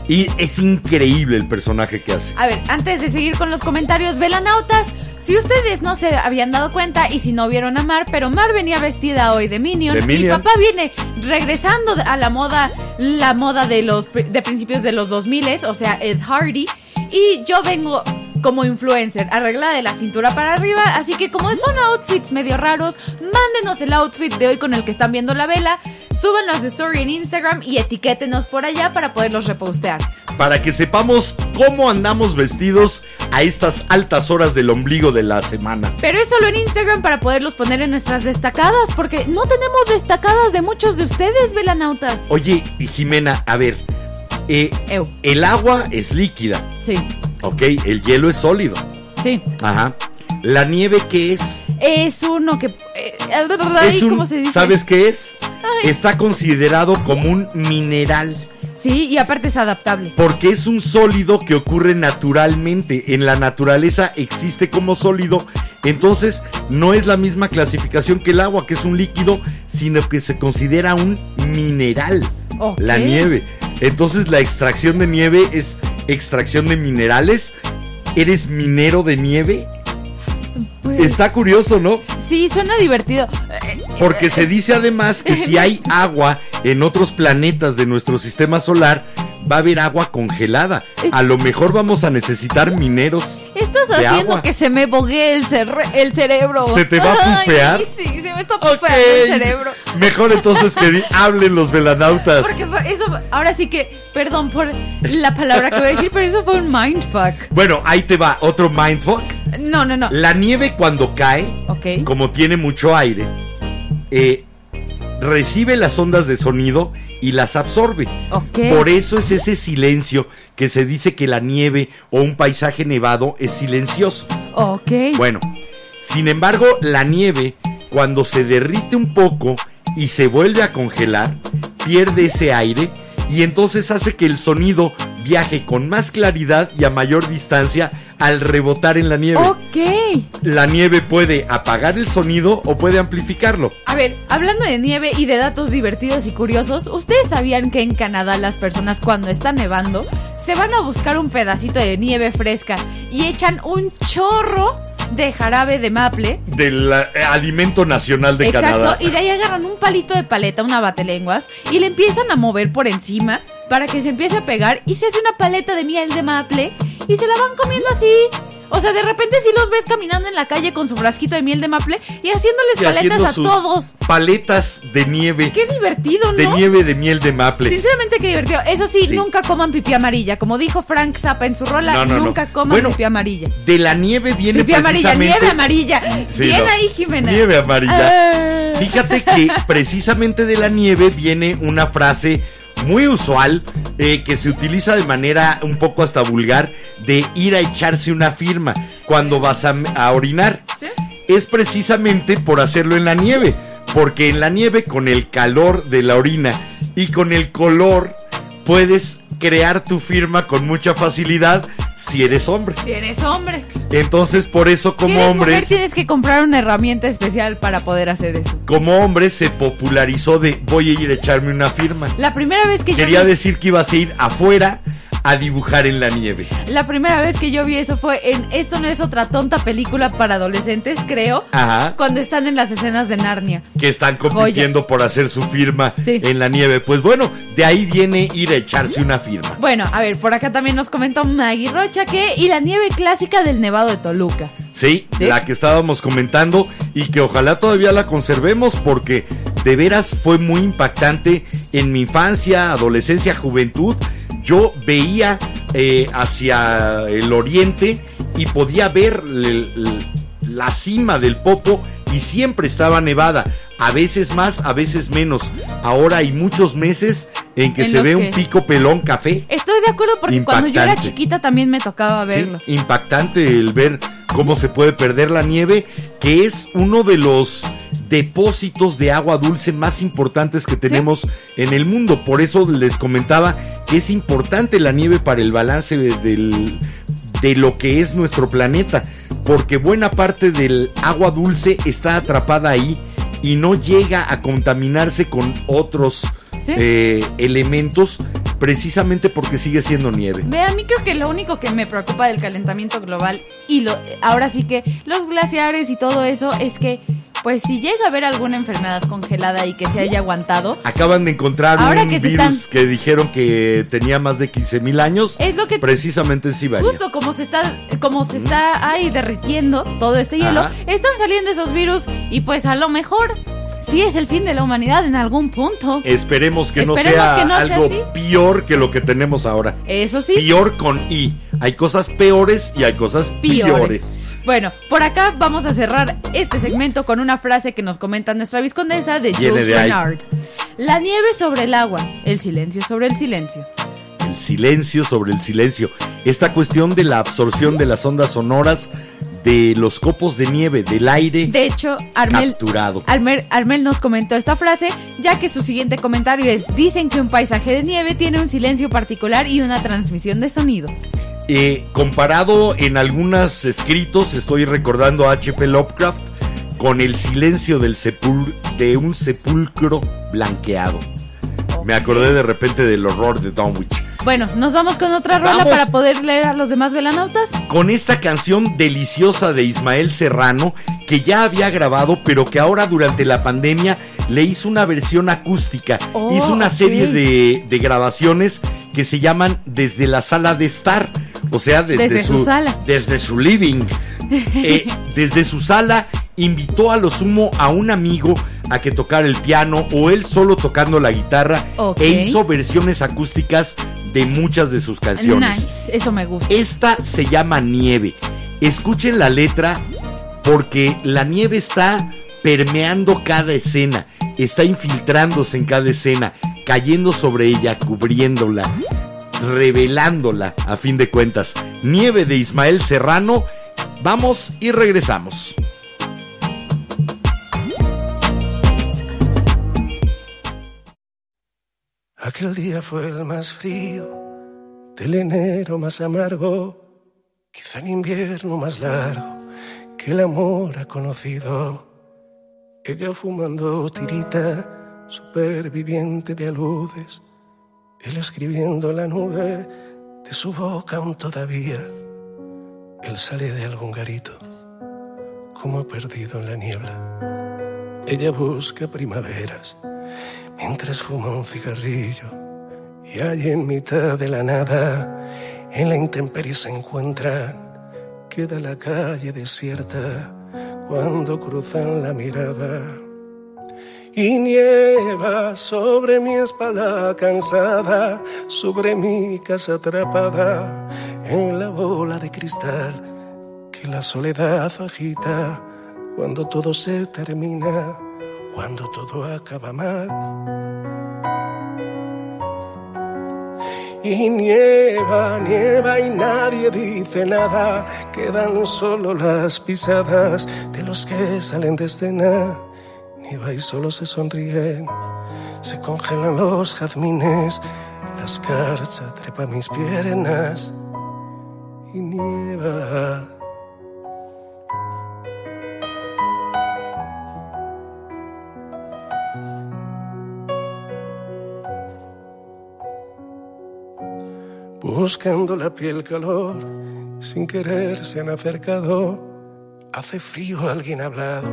Y es increíble el personaje que hace. A ver, antes de seguir con los comentarios, velanautas, si ustedes no se habían dado cuenta y si no vieron a Mar, pero Mar venía vestida hoy de Minion. De Mi Minion. papá viene regresando a la moda, la moda de los de principios de los 2000, o sea, Ed Hardy, y yo vengo como influencer, arreglada de la cintura para arriba, así que como son outfits medio raros, mándenos el outfit de hoy con el que están viendo la vela, súbanlo a su story en Instagram y etiquétenos por allá para poderlos repostear. Para que sepamos cómo andamos vestidos a estas altas horas del ombligo de la semana. Pero es solo en Instagram para poderlos poner en nuestras destacadas, porque no tenemos destacadas de muchos de ustedes, velanautas. Oye, Jimena, a ver. eh, el agua es líquida, Sí, ¿ok? El hielo es sólido. sí. Ajá. La nieve, ¿qué es? Es uno que... eh, es un, ¿Cómo se dice? ¿Sabes qué es? Ay. Está considerado como un mineral. Sí, y aparte es adaptable. Porque es un sólido que ocurre naturalmente. En la naturaleza existe como sólido. Entonces no es la misma clasificación que el agua, que es un líquido, sino que se considera un mineral. Ok. La nieve. Entonces la extracción de nieve es extracción de minerales. ¿Eres minero de nieve? Pues, Está curioso, ¿no? Sí, suena divertido. Porque se dice además que si hay agua en otros planetas de nuestro sistema solar, va a haber agua congelada. Es- A lo mejor vamos a necesitar mineros. Estás de haciendo agua. que se me boguee el, cerebro. ¿Se te va a bufear? Ay, sí, se me está Ok. bufeando el cerebro. Mejor entonces que hablen los velanautas. Porque eso, ahora sí que, perdón por la palabra que voy a decir, pero eso fue un mindfuck. Bueno, ahí te va otro mindfuck. No, no, no. La nieve cuando cae, como tiene mucho aire, eh, recibe las ondas de sonido y las absorbe. Por eso es ese silencio que se dice que la nieve o un paisaje nevado es silencioso. Ok. Bueno, sin embargo, la nieve, cuando se derrite un poco y se vuelve a congelar, pierde ese aire y entonces hace que el sonido viaje con más claridad y a mayor distancia al rebotar en la nieve. Ok. La nieve puede apagar el sonido o puede amplificarlo. A ver, hablando de nieve y de datos divertidos y curiosos, ¿ustedes sabían que en Canadá las personas cuando está nevando se van a buscar un pedacito de nieve fresca y echan un chorro de jarabe de maple? Del eh, alimento nacional de Exacto, Canadá. y de ahí agarran un palito de paleta, una batelenguas, y le empiezan a mover por encima para que se empiece a pegar y se hace una paleta de miel de maple y se la van comiendo así. O sea, de repente sí los ves caminando en la calle con su frasquito de miel de maple y haciéndoles Y paletas a todos. Paletas de nieve. Qué divertido, ¿no? De nieve de miel de maple. Sinceramente, qué divertido. Eso sí, Sí. nunca coman pipí amarilla. Como dijo Frank Zappa en su rola, No, no, no. nunca coman Bueno, pipí amarilla. De la nieve viene Pipí amarilla, nieve amarilla. Sí, Bien ahí, Jimena. Nieve amarilla. Ah. Fíjate que precisamente de la nieve viene una frase muy usual eh, que se utiliza de manera un poco hasta vulgar de ir a echarse una firma cuando vas a, a orinar. ¿Sí? Es precisamente por hacerlo en la nieve, porque en la nieve con el calor de la orina y con el color puedes crear tu firma con mucha facilidad si eres hombre. Si eres hombre. Entonces por eso si como mujer, hombres tienes que comprar una herramienta especial para poder hacer eso. como hombre se popularizó de voy a ir a echarme una firma. La primera vez que Quería yo... vi- decir que ibas a ir afuera a dibujar en la nieve. La primera vez que yo vi eso fue en Esto no es otra tonta película para adolescentes, creo. Ajá. Cuando están en las escenas de Narnia. Que están compitiendo por hacer su firma Sí. en la nieve. Pues bueno, de ahí viene ir a echarse una firma. Bueno, a ver, por acá también nos comentó Maggie Rocha que y la nieve clásica del Nevado de Toluca. Sí, Sí. la que estábamos comentando y que ojalá todavía la conservemos porque de veras fue muy impactante en mi infancia, adolescencia, juventud. Yo veía eh, hacia el oriente y podía ver la cima del Popo y siempre estaba nevada. A veces más, a veces menos. Ahora hay muchos meses en que En se ve que- un pico pelón café. Estoy de acuerdo porque cuando yo era chiquita también me tocaba verlo. Sí, impactante el ver cómo se puede perder la nieve, que es uno de los depósitos de agua dulce más importantes que tenemos en el mundo. Por eso les comentaba que es importante la nieve para el balance de- del, de lo que es nuestro planeta, porque buena parte del agua dulce está atrapada ahí y no llega a contaminarse con otros Sí. eh, elementos precisamente porque sigue siendo nieve. Ve, a mí creo que lo único que me preocupa del calentamiento global y lo, ahora sí que los glaciares y todo eso es que, pues si llega a haber alguna enfermedad congelada y que se haya aguantado, Acaban de encontrar Ahora un que virus están- que dijeron que tenía más de 15 mil años. Es lo que- Precisamente en Siberia. justo como se está, como se está ahí derritiendo todo este hielo, Ajá. están saliendo esos virus y pues a lo mejor sí es el fin de la humanidad en algún punto. Esperemos que no sea que no sea algo así. peor que lo que tenemos ahora. Eso sí. Peor con I. Hay cosas peores y hay cosas peores. Bueno, por acá vamos a cerrar este segmento con una frase que nos comenta nuestra viscondesa de Jules. Renard. La nieve sobre el agua, el silencio sobre el silencio. El silencio sobre el silencio. Esta cuestión de la absorción de las ondas sonoras de los copos de nieve, del aire De hecho, Armel, capturado. Armel, Armel nos comentó esta frase, ya que su siguiente comentario es, dicen que un paisaje de nieve tiene un silencio particular y una transmisión de sonido. Eh, comparado en algunos escritos, estoy recordando a H.P. Lovecraft con el silencio del sepul de un sepulcro blanqueado. Me acordé de repente del horror de Dunwich. Bueno, nos vamos con otra rola Vamos. para poder leer a los demás velanautas. Con esta canción deliciosa de Ismael Serrano, que ya había grabado, pero que ahora durante la pandemia le hizo una versión acústica. Oh, hizo una serie de, de grabaciones que se llaman Desde la sala de estar. O sea, desde, Desde su sala. Desde su living. Eh, desde su sala invitó a lo sumo a un amigo a que tocara el piano o él solo tocando la guitarra e hizo versiones acústicas de muchas de sus canciones. Nice, eso me gusta. Esta se llama Nieve. Escuchen la letra porque la nieve está permeando cada escena, está infiltrándose en cada escena, cayendo sobre ella, cubriéndola, revelándola a fin de cuentas. Nieve de Ismael Serrano. Vamos y regresamos. Aquel día fue el más frío, del enero más amargo, quizá el invierno más largo que el amor ha conocido. Ella fumando tirita, superviviente de aludes, él escribiendo la nube de su boca aún todavía. Él sale de algún garito, como perdido en la niebla. Ella busca primaveras mientras fuma un cigarrillo y allí en mitad de la nada, en la intemperie se encuentran, queda la calle desierta cuando cruzan la mirada. Y nieva sobre mi espalda cansada, sobre mi casa atrapada en la bola de cristal que la soledad agita cuando todo se termina, cuando todo acaba mal. Y nieva, nieva y nadie dice nada, quedan solo las pisadas de los que salen de escena. Nieva y solo se sonríen, se congelan los jazmines, la escarcha trepa mis piernas y nieva. Buscando la piel calor, sin querer se han acercado. Hace frío, alguien ha hablado,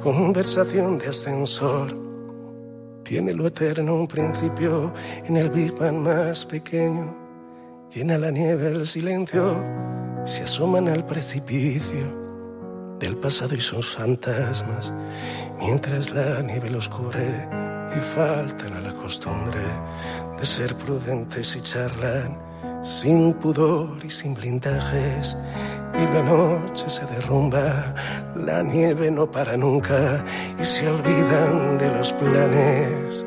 conversación de ascensor. Tiene lo eterno un principio en el Big más pequeño. Llena la nieve el silencio, se asoman al precipicio del pasado y sus fantasmas, mientras la nieve los cubre y faltan a la costumbre de ser prudentes y charlan sin pudor y sin blindajes. Y la noche se derrumba, la nieve no para nunca y se olvidan de los planes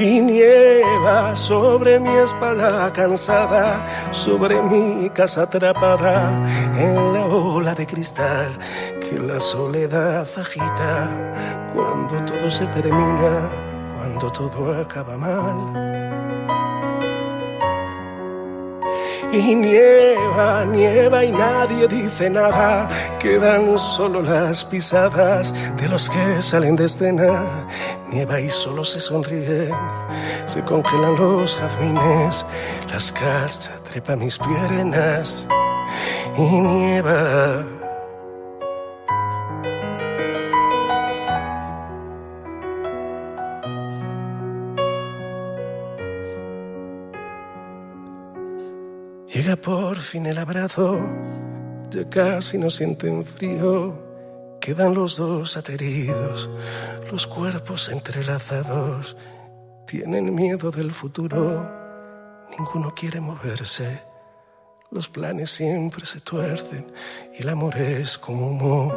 y nieva sobre mi espalda cansada, sobre mi casa atrapada en la ola de cristal que la soledad agita cuando todo se termina, cuando todo acaba mal. Y nieva, nieva y nadie dice nada, quedan solo las pisadas de los que salen de escena. Nieva y solo se sonríen, se congelan los jazmines, la escarcha trepa mis piernas y nieva. Por fin el abrazo, ya casi no sienten frío. Quedan los dos ateridos, los cuerpos entrelazados. Tienen miedo del futuro, ninguno quiere moverse. Los planes siempre se tuercen y el amor es como humo.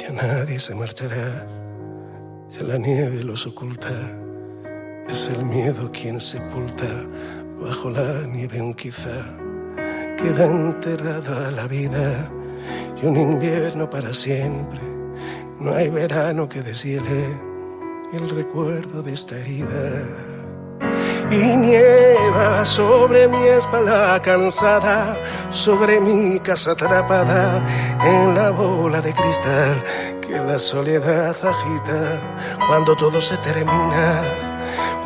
Ya nadie se marchará, ya la nieve los oculta. Es el miedo quien sepulta bajo la nieve un quizá. Queda enterrada la vida y un invierno para siempre. No hay verano que deshiele el recuerdo de esta herida. Y nieva sobre mi espalda cansada, sobre mi casa atrapada en la bola de cristal que la soledad agita cuando todo se termina,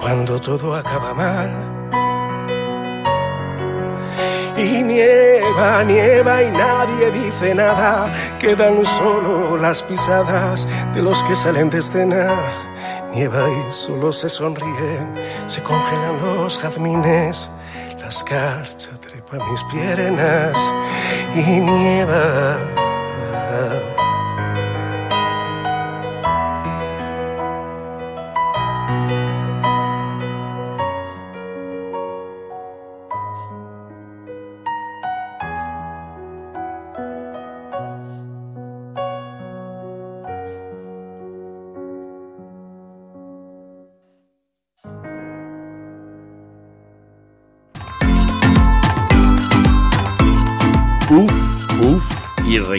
cuando todo acaba mal. Y nieva, nieva y nadie dice nada, quedan solo las pisadas de los que salen de escena. Nieva y solo se sonríen, se congelan los jazmines, la escarcha trepa mis piernas y nieva.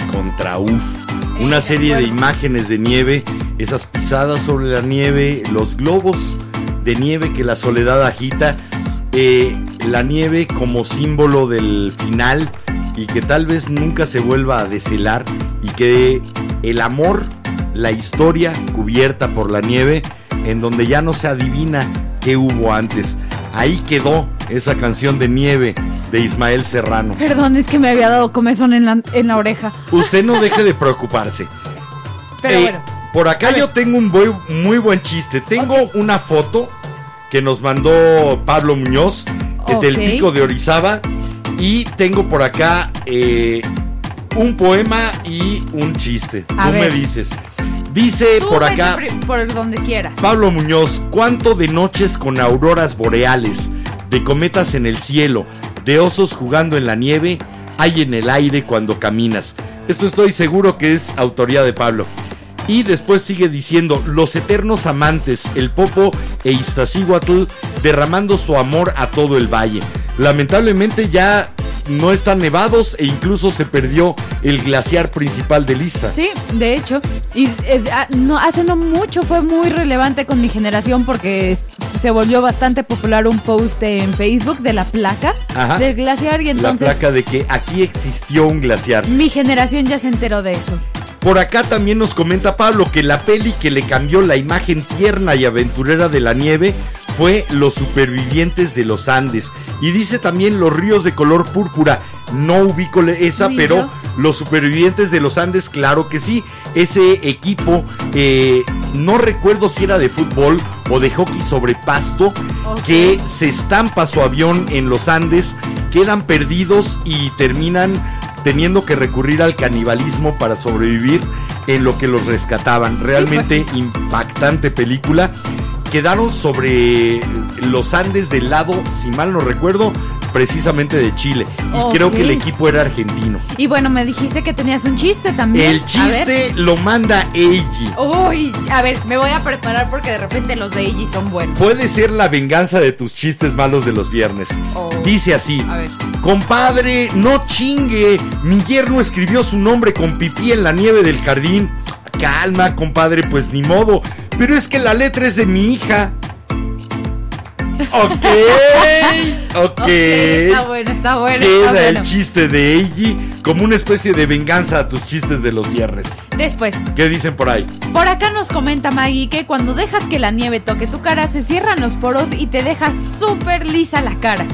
Y recontra uf. Una serie de imágenes de nieve, esas pisadas sobre la nieve, los globos de nieve que la soledad agita, eh, la nieve como símbolo del final y que tal vez nunca se vuelva a deshelar y que el amor, la historia cubierta por la nieve, en donde ya no se adivina qué hubo antes. Ahí quedó esa canción de nieve de Ismael Serrano. Perdón, es que me había dado comezón en la, en la oreja. Usted no deje de preocuparse. Pero Eh, bueno. Por acá yo tengo un muy buen chiste. Tengo una foto que nos mandó Pablo Muñoz del Pico de Orizaba. Y tengo por acá eh, un poema y un chiste. A Tú me dices. Dice Tú por acá por donde quieras. Pablo Muñoz, ¿cuánto de noches con auroras boreales, de cometas en el cielo, de osos jugando en la nieve, hay en el aire cuando caminas? Esto estoy seguro que es autoría de Pablo. Y después sigue diciendo, los eternos amantes, el Popo e Iztaccíhuatl, derramando su amor a todo el valle. Lamentablemente ya no están nevados e incluso se perdió el glaciar principal de Lista. Sí, de hecho. Y eh, ah, no, hace no mucho fue muy relevante con mi generación porque se volvió bastante popular un post en Facebook de la placa Ajá. del glaciar y La entonces placa de que aquí existió un glaciar. mi generación ya se enteró de eso. Por acá también nos comenta Pablo que la peli que le cambió la imagen tierna y aventurera de la nieve fue Los Supervivientes de los Andes. Y dice también Los Ríos de Color Púrpura. No ubico esa, pero yo. Los Supervivientes de los Andes, claro que sí. Ese equipo, eh, no recuerdo si era de fútbol o de hockey sobre pasto, que se estampa su avión en los Andes, quedan perdidos y terminan teniendo que recurrir al canibalismo para sobrevivir en lo que los rescataban. Realmente impactante película. Quedaron sobre los Andes del lado, si mal no recuerdo, precisamente de Chile. Y creo que el equipo era argentino. Y bueno, me dijiste que tenías un chiste también. El chiste lo manda Eiji. Uy, a ver, me voy a preparar porque de repente los de Eiji son buenos. Puede ser la venganza de tus chistes malos de los viernes. Oh. Dice así. A ver. Compadre, no chingue. Mi yerno escribió su nombre con pipí en la nieve del jardín. Calma, compadre, pues ni modo. Pero es que la letra es de mi hija. Ok. Ok. Está bueno, está bueno. está Queda bueno. el chiste de Eiji como una especie de venganza a tus chistes de los viernes. Después, ¿Qué dicen por ahí? por acá nos comenta Maggie que cuando dejas que la nieve toque tu cara, se cierran los poros y te deja súper lisa la cara.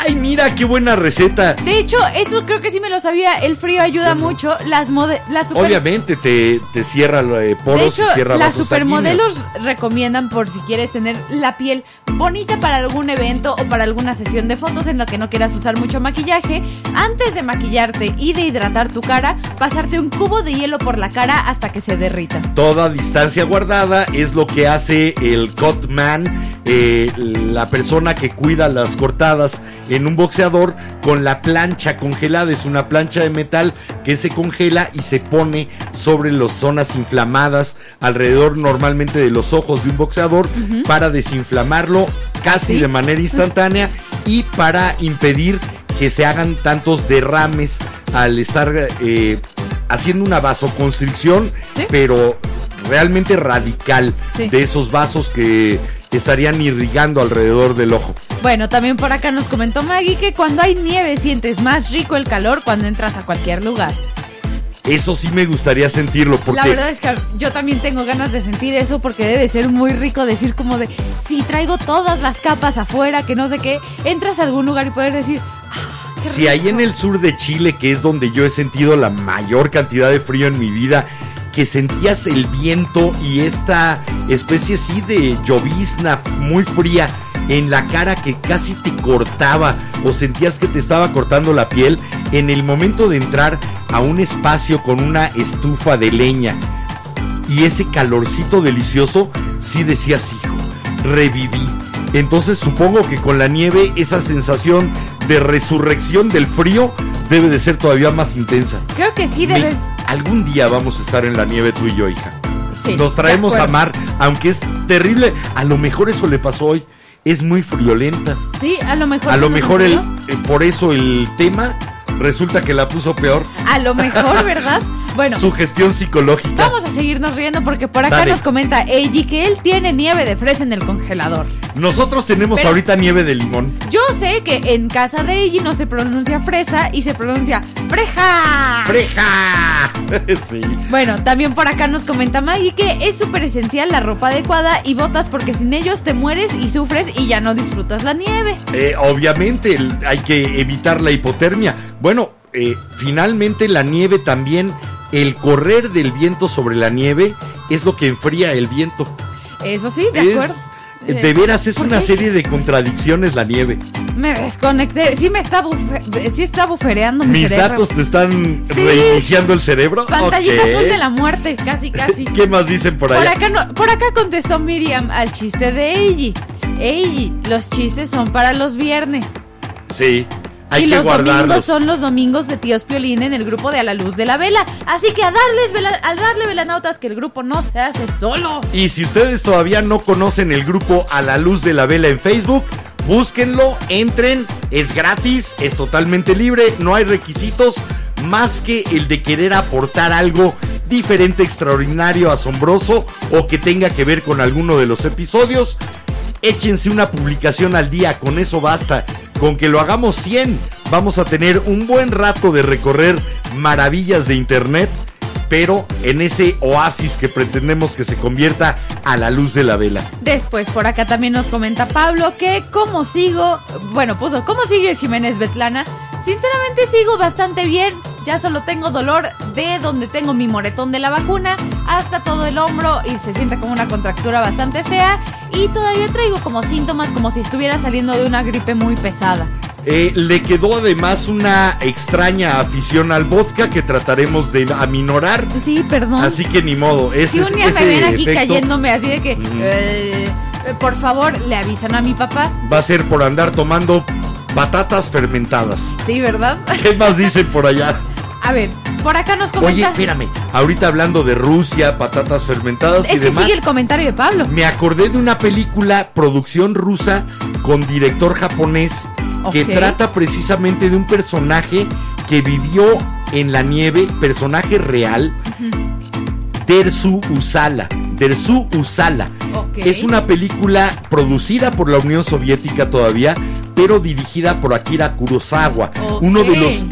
Ay, mira qué buena receta. De hecho, eso creo que sí me lo sabía. El frío ayuda mucho. Las, las super- Obviamente te, te cierra eh, De poros hecho, y cierra las supermodelos sanguíneos. recomiendan por si quieres tener la piel bonita para algún evento o para alguna sesión de fotos en la que no quieras usar mucho maquillaje. Antes de maquillarte y de hidratar tu cara, pasarte un cubo de hielo por la cara hasta que se derrita. Toda distancia guardada es lo que hace el cut man, eh, la persona que cuida las cortadas en un boxeador con la plancha congelada. Es una plancha de metal que se congela y se pone sobre las zonas inflamadas alrededor normalmente de los ojos de un boxeador para desinflamarlo casi ¿Sí? de manera instantánea y para impedir que se hagan tantos derrames al estar eh, haciendo una vasoconstricción, Sí. pero realmente radical Sí. de esos vasos que estarían irrigando alrededor del ojo. Bueno, también por acá nos comentó Maggie que cuando hay nieve sientes más rico el calor cuando entras a cualquier lugar. Eso sí me gustaría sentirlo porque La verdad es que yo también tengo ganas de sentir eso porque debe ser muy rico decir como de si traigo todas las capas afuera, que no sé qué, entras a algún lugar y poder decir, "Ah, si ahí rico". en el sur de Chile, que es donde yo he sentido la mayor cantidad de frío en mi vida, que sentías el viento y esta especie sí de llovizna muy fría en la cara que casi te cortaba o sentías que te estaba cortando la piel en el momento de entrar a un espacio con una estufa de leña y ese calorcito delicioso, sí decías, hijo, reviví. Entonces supongo que con la nieve esa sensación de resurrección del frío debe de ser todavía más intensa. Creo que sí debe. algún día vamos a estar en la nieve tú y yo, hija. Sí, Nos traemos a mar, aunque es terrible. A lo mejor eso le pasó hoy. Es muy friolenta. Sí, a lo mejor. A lo mejor el, eh, por eso el tema resulta que la puso peor. A lo mejor, ¿verdad? Bueno. Su gestión psicológica. Vamos a seguirnos riendo porque por acá Dale. nos comenta Eiji que él tiene nieve de fresa en el congelador. Nosotros tenemos Pero- ahorita nieve de limón. Yo sé que en casa de Eiji no se pronuncia fresa y se pronuncia freja. ¡Freja! sí. Bueno, también por acá nos comenta Maggie que es súper esencial la ropa adecuada y botas porque sin ellos te mueres y sufres y ya no disfrutas la nieve. Eh, obviamente hay que evitar la hipotermia. Bueno, eh, finalmente la nieve también, el correr del viento sobre la nieve es lo que enfría el viento. Eso sí, de Es- acuerdo. de Eh, veras es ¿por una qué? serie de contradicciones la nieve. Me desconecté. Sí me está, bufe- sí está bufereando mi Mis cerebro. datos te están Sí. reiniciando el cerebro. Pantallita Ok. azul de la muerte, casi, casi. ¿Qué más dicen por Por allá? acá, no- por acá contestó Miriam al chiste de Eiji. Eiji, los chistes son para los viernes. Sí, hay y que los domingos son los domingos de tíos Piolín en el grupo de A la Luz de la Vela. Así que a darles vela- al darle velanautas que el grupo no se hace solo. Y si ustedes todavía no conocen el grupo A la Luz de la Vela en Facebook, búsquenlo, entren, es gratis, es totalmente libre, no hay requisitos más que el de querer aportar algo diferente, extraordinario, asombroso o que tenga que ver con alguno de los episodios. Échense una publicación al día, con eso basta. Con que lo hagamos 100, vamos a tener un buen rato de recorrer maravillas de internet pero en ese oasis que pretendemos que se convierta a la luz de la vela. Después, por acá también nos comenta Pablo que cómo sigo, bueno, puso, ¿cómo sigue Jiménez Betlana? Sinceramente sigo bastante bien, ya solo tengo dolor de donde tengo mi moretón de la vacuna hasta todo el hombro y se siente como una contractura bastante fea y todavía traigo como síntomas como si estuviera saliendo de una gripe muy pesada. Eh, le quedó además una extraña afición al vodka que trataremos de aminorar. Sí, perdón. Así que ni modo. Ese, si un día ese me ven aquí efecto cayéndome así de que, eh, por favor, le avisan a mi papá. Va a ser por andar tomando patatas fermentadas. Sí, ¿verdad? ¿Qué más dicen por allá? A ver, por acá nos Oye, comenta. espérame. Ahorita hablando de Rusia, patatas fermentadas y que demás. sigue el comentario de Pablo. Me acordé de una película, producción rusa, con director japonés, que trata precisamente de un personaje que vivió en la nieve, personaje real, Dersu Usala. Dersu Usala. Es una película producida por la Unión Soviética todavía, pero dirigida por Akira Kurosawa, uno de los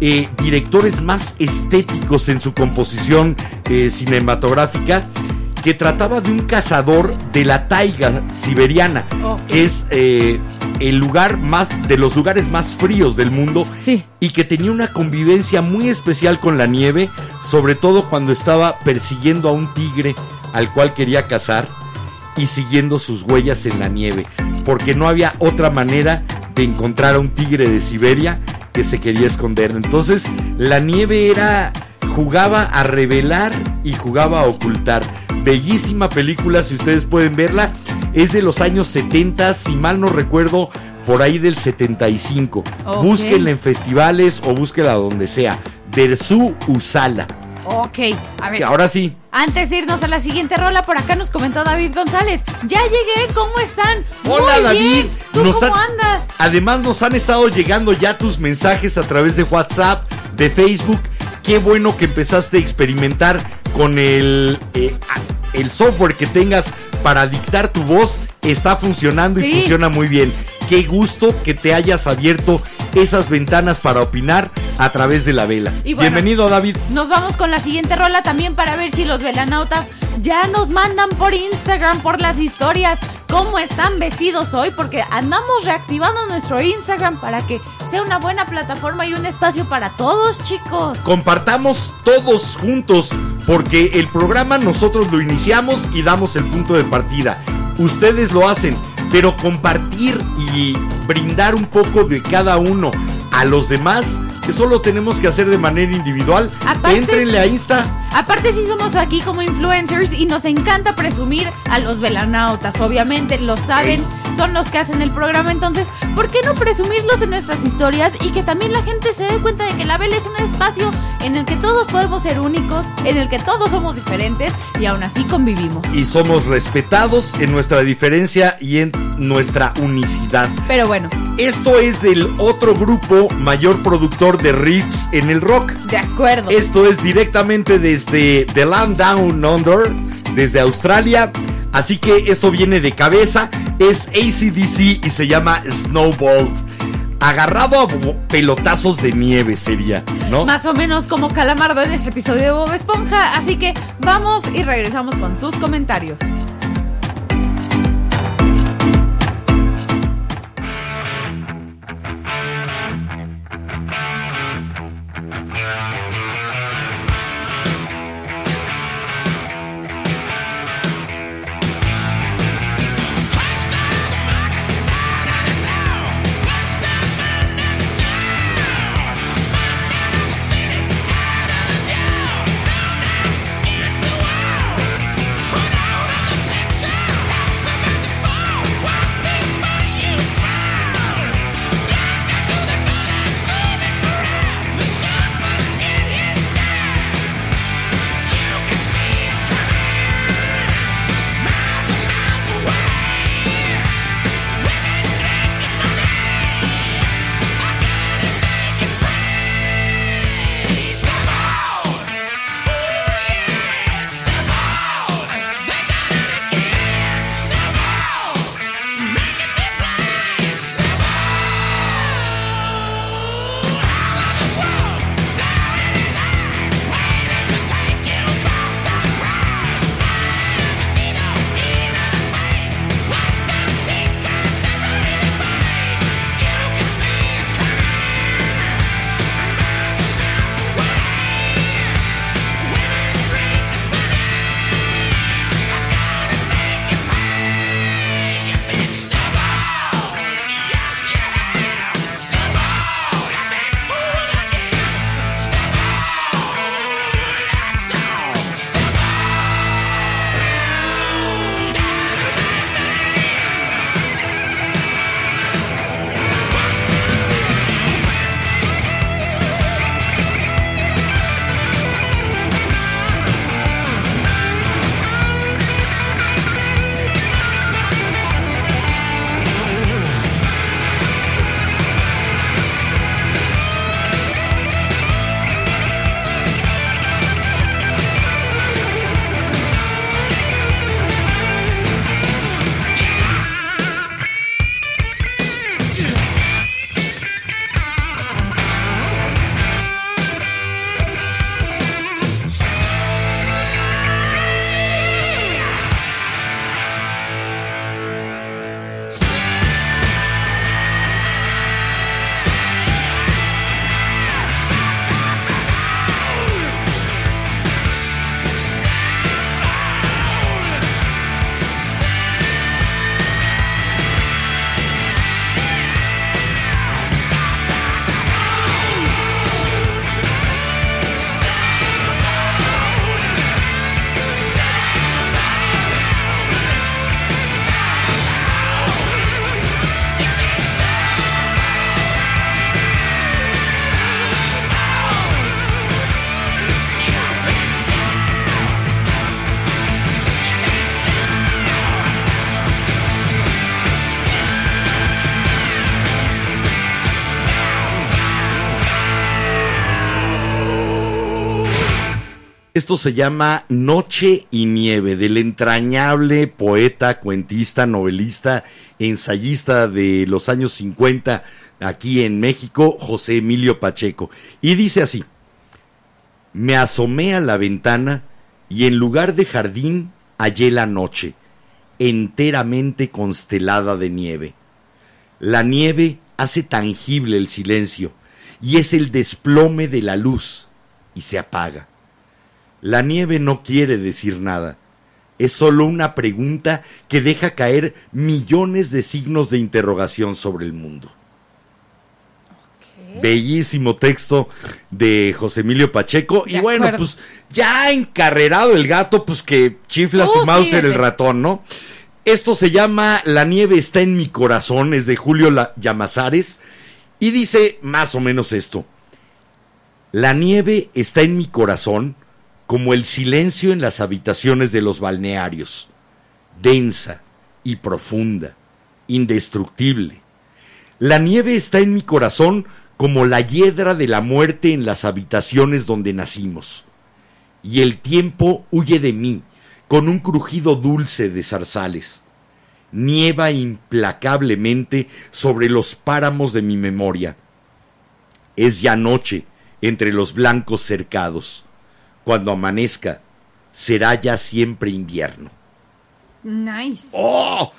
eh, directores más estéticos en su composición eh, cinematográfica, que trataba de un cazador de la taiga siberiana, que es eh, el lugar más de los lugares más fríos del mundo Sí. y que tenía una convivencia muy especial con la nieve, sobre todo cuando estaba persiguiendo a un tigre al cual quería cazar y siguiendo sus huellas en la nieve, porque no había otra manera de encontrar a un tigre de Siberia que se quería esconder. Entonces, la nieve era jugaba a revelar y jugaba a ocultar. Bellísima película, si ustedes pueden verla, es de los años 70, si mal no recuerdo, por ahí del 75. Ok. Búsquenla en festivales o búsquenla donde sea. Dersu Usala. Ok, a ver. Ahora sí, Antes de irnos a la siguiente rola, por acá nos comentó David González. Ya llegué, ¿cómo están? Hola Muy David, bien. ¿Tú Nos cómo andas? Además nos han estado llegando ya tus mensajes a través de WhatsApp, de Facebook. Qué bueno que empezaste a experimentar con el, eh, el software que tengas para dictar tu voz. Está funcionando y funciona muy bien. Qué gusto que te hayas abierto esas ventanas para opinar a través de la vela. Y bueno, Bienvenido David. Nos vamos con la siguiente rola también para ver si los velanautas ya nos mandan por Instagram, por las historias, cómo están vestidos hoy, porque andamos reactivando nuestro Instagram para que sea una buena plataforma y un espacio para todos, chicos. compartamos todos juntos, porque el programa nosotros lo iniciamos y damos el punto de partida. Ustedes lo hacen, pero compartir y brindar un poco de cada uno a los demás, eso lo tenemos que hacer de manera individual. Aparte- Éntrenle a Insta. Aparte sí somos aquí como influencers y nos encanta presumir a los velanautas, obviamente lo saben, son los que hacen el programa, entonces, ¿por qué no presumirlos en nuestras historias y que también la gente se dé cuenta de que la vela es un espacio en el que todos podemos ser únicos, en el que todos somos diferentes y aún así convivimos? Y somos respetados en nuestra diferencia y en nuestra unicidad. Pero bueno, Esto es del otro grupo mayor productor de riffs en el rock. de acuerdo. Esto es directamente desde The Land Down Under, desde Australia. Así que esto viene de cabeza. Es ACDC y se llama Snowball. Agarrado a pelotazos de nieve sería, ¿no? Más o menos como Calamardo en este episodio de Bob Esponja, así que vamos y regresamos con sus comentarios. Put out Esto se llama Noche y Nieve, del entrañable poeta, cuentista, novelista, ensayista de los años 50 aquí en México, José Emilio Pacheco. Y dice así, me asomé a la ventana y en lugar de jardín hallé la noche, enteramente constelada de nieve. La nieve hace tangible el silencio y es el desplome de la luz y se apaga. La nieve no quiere decir nada, es solo una pregunta que deja caer millones de signos de interrogación sobre el mundo. Bellísimo texto de José Emilio Pacheco. y bueno, acuerdo. pues ya encarrerado el gato, pues que chifla su Mauser síguele. el ratón, ¿no? Esto se llama La nieve está en mi corazón, es de Julio La- Llamazares. Y dice más o menos esto. La nieve está en mi corazón como el silencio en las habitaciones de los balnearios, densa y profunda, indestructible. La nieve está en mi corazón como la hiedra de la muerte en las habitaciones donde nacimos. Y el tiempo huye de mí con un crujido dulce de zarzales. Nieva implacablemente sobre los páramos de mi memoria. Es ya noche entre los blancos cercados. Cuando amanezca, será ya siempre invierno. Nice. ¡Oh!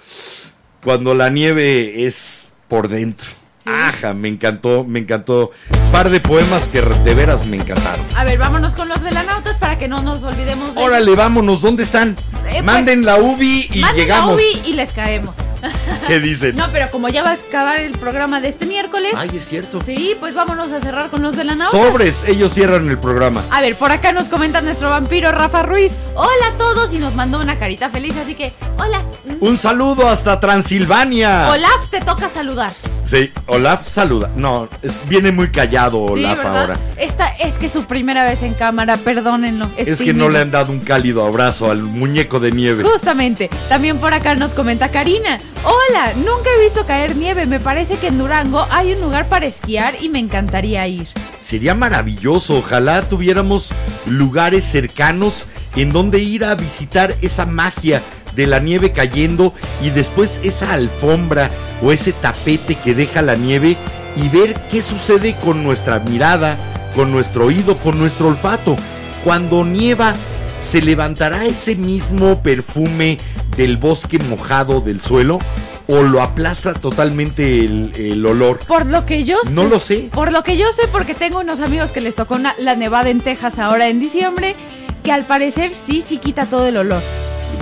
Cuando la nieve es por dentro. Ajá, me encantó, me encantó. Par de poemas que de veras me encantaron. A ver, vámonos con los velanautas para que no nos olvidemos de Órale, vámonos, ¿dónde están? Eh, pues, Manden la UBI y Manden llegamos. a Ubi y les caemos. ¿Qué dicen? No, pero como ya va a acabar el programa de este miércoles, Ay, es cierto. sí, pues vámonos a cerrar con los velanautas. Sobres, ellos cierran el programa. A ver, por acá nos comenta nuestro vampiro Rafa Ruiz. Hola a todos y nos mandó una carita feliz, así que hola. Un saludo hasta Transilvania. Olaf, te toca saludar. Sí, Olaf saluda. No, es- viene muy callado Olaf ahora. Esta es que es su primera vez en cámara, perdónenlo. Es que no le han dado un cálido abrazo al muñeco de nieve. Justamente, también por acá nos comenta Karina. Hola, nunca he visto caer nieve. Me parece que en Durango hay un lugar para esquiar y me encantaría ir. Sería maravilloso, ojalá tuviéramos lugares cercanos en donde ir a visitar esa magia de la nieve cayendo y después esa alfombra o ese tapete que deja la nieve y ver qué sucede con nuestra mirada, con nuestro oído, con nuestro olfato. Cuando nieva, se levantará ese mismo perfume del bosque mojado del suelo o lo aplasta totalmente el, el olor. Por lo que yo sé. No lo sé. Por lo que yo sé, porque tengo unos amigos que les tocó una- la nevada en Texas ahora en diciembre, que al parecer sí, sí quita todo el olor.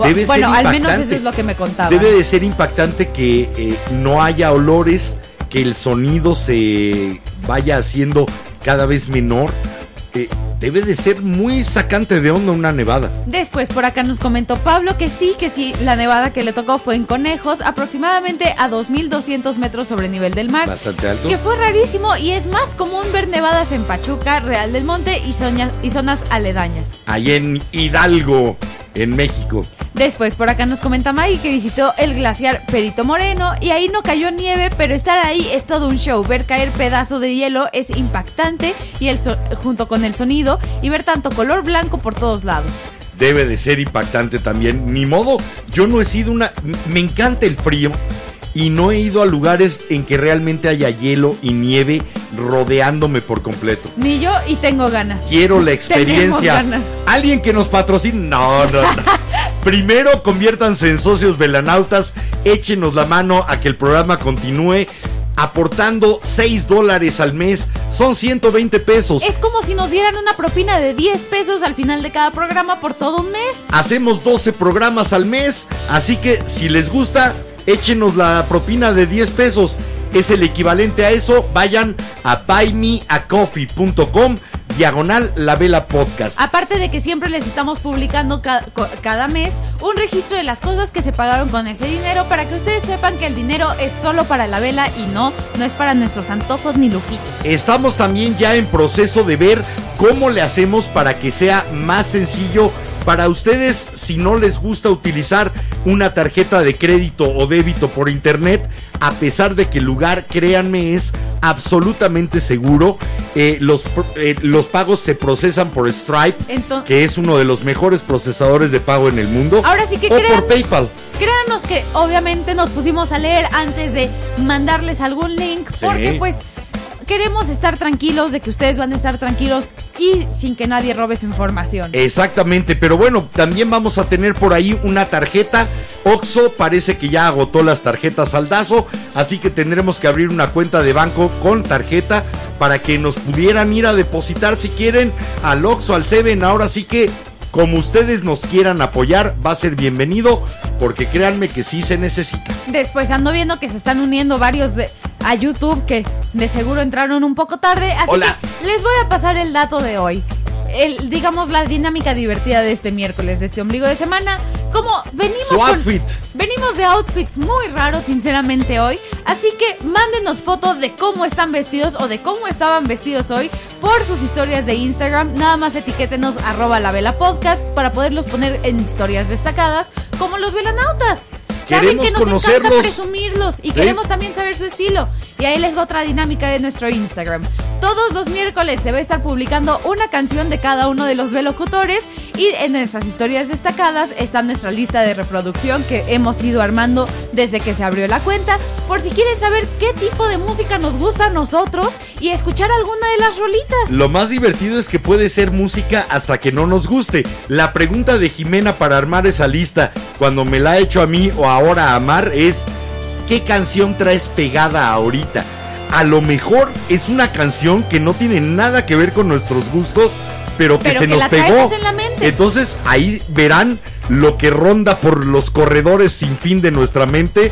Debe bueno, ser al menos eso es lo que me contaba. Debe de ser impactante que eh, no haya olores, que el sonido se vaya haciendo cada vez menor. Eh, debe de ser muy sacante de onda una nevada. Después por acá nos comentó Pablo que sí, que sí, la nevada que le tocó fue en Conejos, aproximadamente a 2.200 metros sobre nivel del mar. Bastante alto. Que fue rarísimo y es más común ver nevadas en Pachuca, Real del Monte y, y zonas aledañas. Ahí en Hidalgo, en México. Después por acá nos comenta Maggie que visitó el glaciar Perito Moreno y ahí no cayó nieve, pero estar ahí es todo un show. Ver caer pedazo de hielo es impactante y el so- junto con el sonido y ver tanto color blanco por todos lados. Debe de ser impactante también. Ni modo, yo no he sido una... Me encanta el frío y no he ido a lugares en que realmente haya hielo y nieve rodeándome por completo. Ni yo y tengo ganas. Quiero la experiencia. ganas. Alguien que nos patrocine. No, no, no. Primero conviértanse en socios velanautas. Échenos la mano a que el programa continúe. Aportando 6 dólares al mes. Son 120 pesos. Es como si nos dieran una propina de 10 pesos al final de cada programa por todo un mes. Hacemos 12 programas al mes. Así que si les gusta, échenos la propina de 10 pesos. Es el equivalente a eso. Vayan a buymeacoffee.com diagonal la vela podcast. Aparte de que siempre les estamos publicando ca- cada mes un registro de las cosas que se pagaron con ese dinero para que ustedes sepan que el dinero es solo para la vela y no, no es para nuestros antojos ni lujitos. Estamos también ya en proceso de ver cómo le hacemos para que sea más sencillo Para ustedes, si no les gusta utilizar una tarjeta de crédito o débito por internet, a pesar de que el lugar, créanme, es absolutamente seguro. eh, los, eh, los pagos se procesan por Stripe, que es uno de los mejores procesadores de pago en el mundo. Ahora sí que o crean- por PayPal. Créanos que obviamente nos pusimos a leer antes de mandarles algún link, Sí. porque pues queremos estar tranquilos de que ustedes van a estar tranquilos y sin que nadie robe su información. Exactamente, pero bueno, también vamos a tener por ahí una tarjeta. Oxo parece que ya agotó las tarjetas saldazo, así que tendremos que abrir una cuenta de banco con tarjeta para que nos pudieran ir a depositar si quieren al Oxo, al Seven. Ahora sí que como ustedes nos quieran apoyar, va a ser bienvenido, porque créanme que sí se necesita. Después ando viendo que se están uniendo varios de, a YouTube que de seguro entraron un poco tarde, así Hola. que les voy a pasar el dato de hoy. El, digamos la dinámica divertida de este miércoles, de este ombligo de semana. Como venimos Su con- outfit. venimos de outfits muy raros sinceramente hoy, así que mándenos fotos de cómo están vestidos o de cómo estaban vestidos hoy por sus historias de Instagram. Nada más etiquétenos arroba la vela podcast para poderlos poner en historias destacadas como los velanautas. Saben Queremos que nos encanta presumirlos y queremos también saber su estilo. Y ahí les va otra dinámica de nuestro Instagram. Todos los miércoles se va a estar publicando una canción de cada uno de los velocutores y en nuestras historias destacadas está nuestra lista de reproducción que hemos ido armando desde que se abrió la cuenta por si quieren saber qué tipo de música nos gusta a nosotros y escuchar alguna de las rolitas. Lo más divertido es que puede ser música hasta que no nos guste. La pregunta de Jimena para armar esa lista, cuando me la ha hecho a mí o ahora a Mar, es ¿qué canción traes pegada ahorita? A lo mejor es una canción que no tiene nada que ver con nuestros gustos, pero que Pero se que nos la pegó. traemos en la mente. Entonces ahí verán lo que ronda por los corredores sin fin de nuestra mente,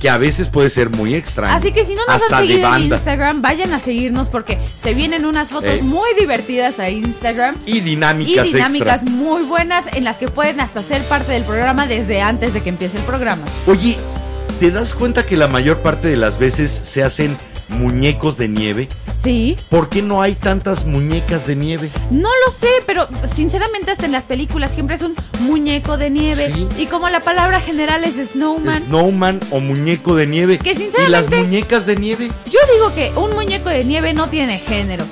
que a veces puede ser muy extraño. Así que si no nos Hasta han seguido en. Instagram, vayan a seguirnos porque se vienen unas fotos Eh. muy divertidas a Instagram. Y y dinámicas, dinámicas extra. muy buenas en las que pueden hasta ser parte del programa desde antes de que empiece el programa. Oye, ¿te das cuenta que la mayor parte de las veces se hacen muñecos de nieve? Sí, ¿Por qué no hay tantas muñecas de nieve? no lo sé, pero sinceramente hasta en las películas siempre es un muñeco de nieve. Sí. Y como la palabra general es snowman, Snowman o muñeco de nieve. Que ¿Y las sinceramente- muñecas de nieve? yo digo que un muñeco de nieve no tiene género.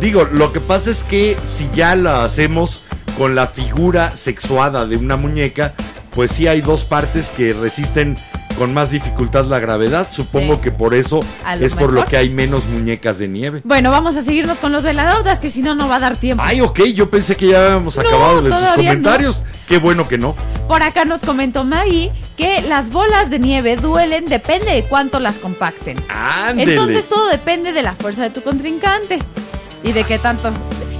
Digo, lo que pasa es que si ya la hacemos con la figura sexuada de una muñeca, pues sí hay dos partes que resisten con más dificultad la gravedad. Supongo Sí. que por eso es por lo que hay menos muñecas de nieve. Bueno, vamos a seguirnos con los veladautas, que si no, no va a dar tiempo. Ay, ok, yo pensé que ya habíamos No, acabado de sus no. comentarios. Qué bueno que no. Por acá nos comentó Maggie que las bolas de nieve duelen, depende de cuánto las compacten. Ándele. Entonces todo depende de la fuerza de tu contrincante y de qué tanto.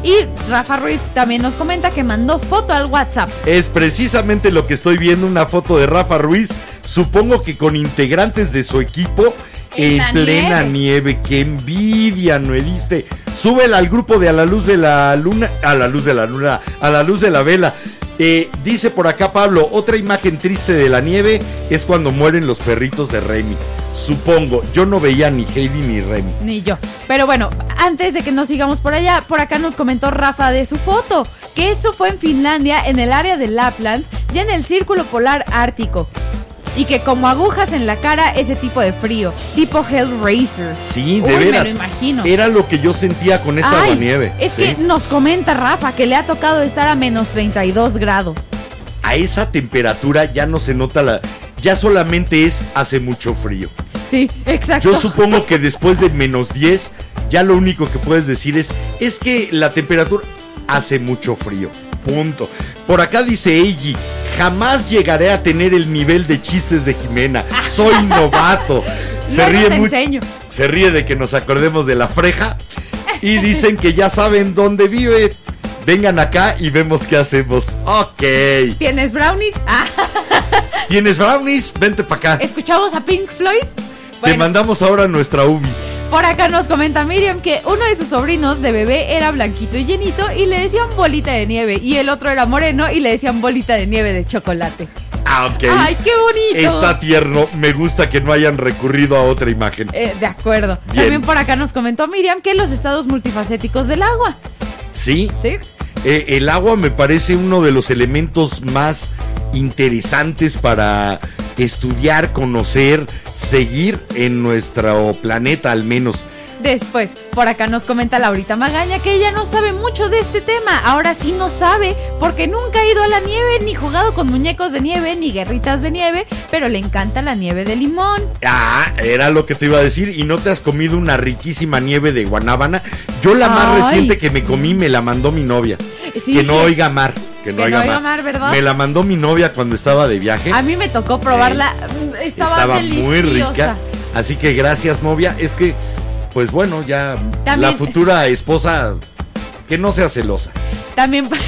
Y Rafa Ruiz también nos comenta que mandó foto al WhatsApp. Es precisamente lo que estoy viendo, una foto de Rafa Ruiz, supongo que con integrantes de su equipo En plena nieve. nieve. Qué envidia, no. Súbela al grupo de A la Luz de la Luna, a la Luz de la Luna, a la Luz de la Vela. Eh, dice por acá Pablo, otra imagen triste de la nieve es cuando mueren los perritos de Remy. Supongo, yo no veía ni Heidi ni Remy. Ni yo. Pero bueno, antes de que nos sigamos por allá, por acá nos comentó Rafa de su foto, que eso fue en Finlandia, en el área de Lapland, ya en el círculo polar ártico. Y que como agujas en la cara, ese tipo de frío, tipo Hellraiser. Sí, de Uy, veras. Me lo imagino. Era lo que yo sentía con esta Ay, nieve. Es Sí. que nos comenta Rafa que le ha tocado estar a menos 32 grados. a esa temperatura ya no se nota la. Ya solamente es hace mucho frío. Sí, exacto. Yo supongo que después de menos 10, ya lo único que puedes decir es: es que la temperatura hace mucho frío. Punto. Por acá dice Eiji: jamás llegaré a tener el nivel de chistes de Jimena. Soy novato. Se ríe te mucho. Se ríe de que nos acordemos de la freja. Y dicen que ya saben dónde vive. Vengan acá y vemos qué hacemos. Ok. ¿Tienes brownies? Ah, ¿Tienes brownies? Vente para acá. ¿Escuchamos a Pink Floyd? Te Bueno, mandamos ahora nuestra ubi. Por acá nos comenta Miriam que uno de sus sobrinos de bebé era blanquito y llenito y le decían bolita de nieve y el otro era moreno y le decían bolita de nieve de chocolate. Ah, ok. ¡Ay, qué bonito! Está tierno. Me gusta que no hayan recurrido a otra imagen. Eh, de acuerdo. Bien. También por acá nos comentó Miriam que los estados multifacéticos del agua. Sí. ¿Sí? Eh, el agua me parece uno de los elementos más interesantes para estudiar, conocer, seguir en nuestro planeta al menos. Después, por acá nos comenta Laurita Magaña que ella no sabe mucho de este tema. Ahora sí no sabe, porque nunca ha ido a la nieve, ni jugado con muñecos de nieve, ni guerritas de nieve, pero le encanta la nieve de limón. Ah, era lo que te iba a decir. ¿Y no te has comido una riquísima nieve de guanábana? Yo la más Ay. reciente que me comí me la mandó mi novia. Sí, que no que- oiga mar. Que no, que oiga, no oiga mar. mar, ¿verdad? Me la mandó mi novia cuando estaba de viaje. A mí me tocó probarla, mm, estaba, estaba muy rica. Así que gracias, novia. Es que, pues bueno, ya También- la futura esposa, que no sea celosa. También.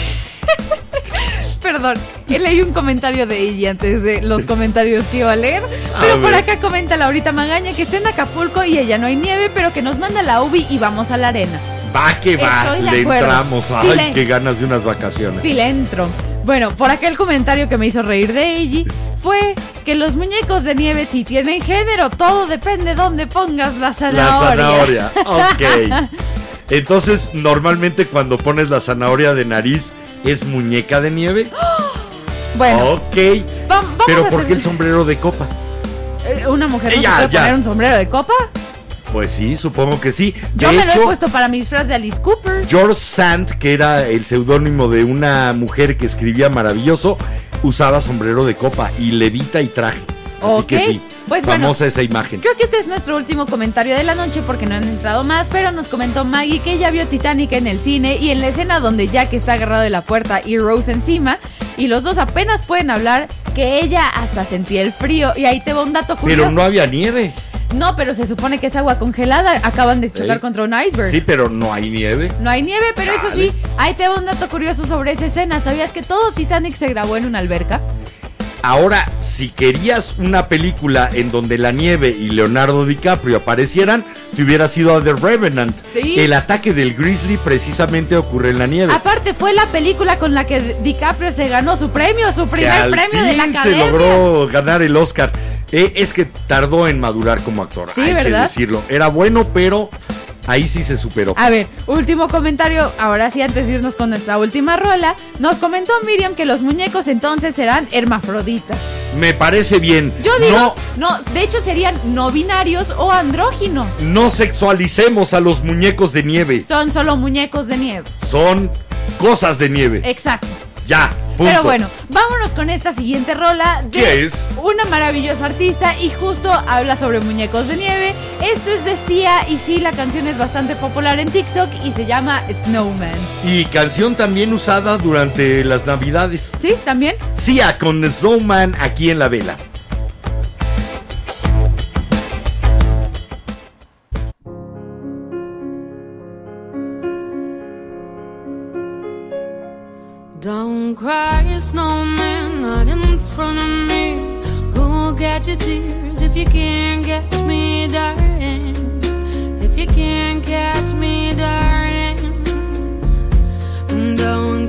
Perdón, que leí un comentario de ella antes de los comentarios que iba a leer. Pero por acá comenta Laurita Magaña que está en Acapulco y ella no hay nieve, pero que nos manda la UBI y vamos a la arena. Va que va, Estoy le entramos. Sí, Ay, le- qué ganas de unas vacaciones. Sí, le entro. Bueno, por acá el comentario que me hizo reír de ella fue que los muñecos de nieve sí tienen género, todo depende dónde pongas la La zanahoria. zanahoria. Ok. Entonces, normalmente cuando pones la zanahoria de nariz, ¿es muñeca de nieve? Bueno, Ok. va- vamos Pero a ¿por qué hacer- el sombrero de copa? Eh, ¿Una mujer no Eh, se puede ya. poner un sombrero de copa? Pues sí, supongo que sí. De Yo me lo he puesto para mi disfraz de Alice Cooper. George Sand, que era el seudónimo de una mujer que escribía maravilloso, usaba sombrero de copa y levita y traje. Así Ok, que sí, pues bueno. famosa esa imagen. Creo que este es nuestro último comentario de la noche porque no han entrado más, pero nos comentó Maggie que ella vio Titanic en el cine y en la escena donde Jack está agarrado de la puerta y Rose encima y los dos apenas pueden hablar que ella hasta sentía el frío y ahí te va un dato curioso. Pero no había nieve. No, pero se supone que es agua congelada, acaban de chocar contra un iceberg. Sí, pero no hay nieve. No hay nieve, pero eso sí, ahí te va un dato curioso sobre esa escena. ¿Sabías que todo Titanic se grabó en una alberca? Ahora, si querías una película en donde la nieve y Leonardo DiCaprio aparecieran, te hubiera sido a The Revenant. Sí. El ataque del Grizzly precisamente ocurre en la nieve. Aparte fue la película con la que DiCaprio se ganó su premio, su que primer al premio de la fin se academia. logró ganar el Oscar. Eh, es que tardó en madurar como actor. Sí, hay ¿verdad? que decirlo. Era bueno, pero ahí sí se superó. A ver, último comentario, ahora sí antes de irnos con nuestra última rola, nos comentó Miriam que los muñecos entonces serán hermafroditas. Me parece bien. Yo digo, no, no, de hecho serían no binarios o andróginos. no sexualicemos a los muñecos de nieve. Son solo muñecos de nieve. Son cosas de nieve. Exacto. Ya. Punto. Pero bueno, vámonos con esta siguiente rola de ¿Qué es? una maravillosa artista y justo habla sobre muñecos de nieve. Esto es de Sia y sí, la canción es bastante popular en TikTok y se llama Snowman. Y canción también usada durante las navidades. ¿Sí? ¿También? Sia con Snowman aquí en la vela. Front of me. Who'll catch your tears if you can't catch me, darling? If you can't catch me, darling. Don't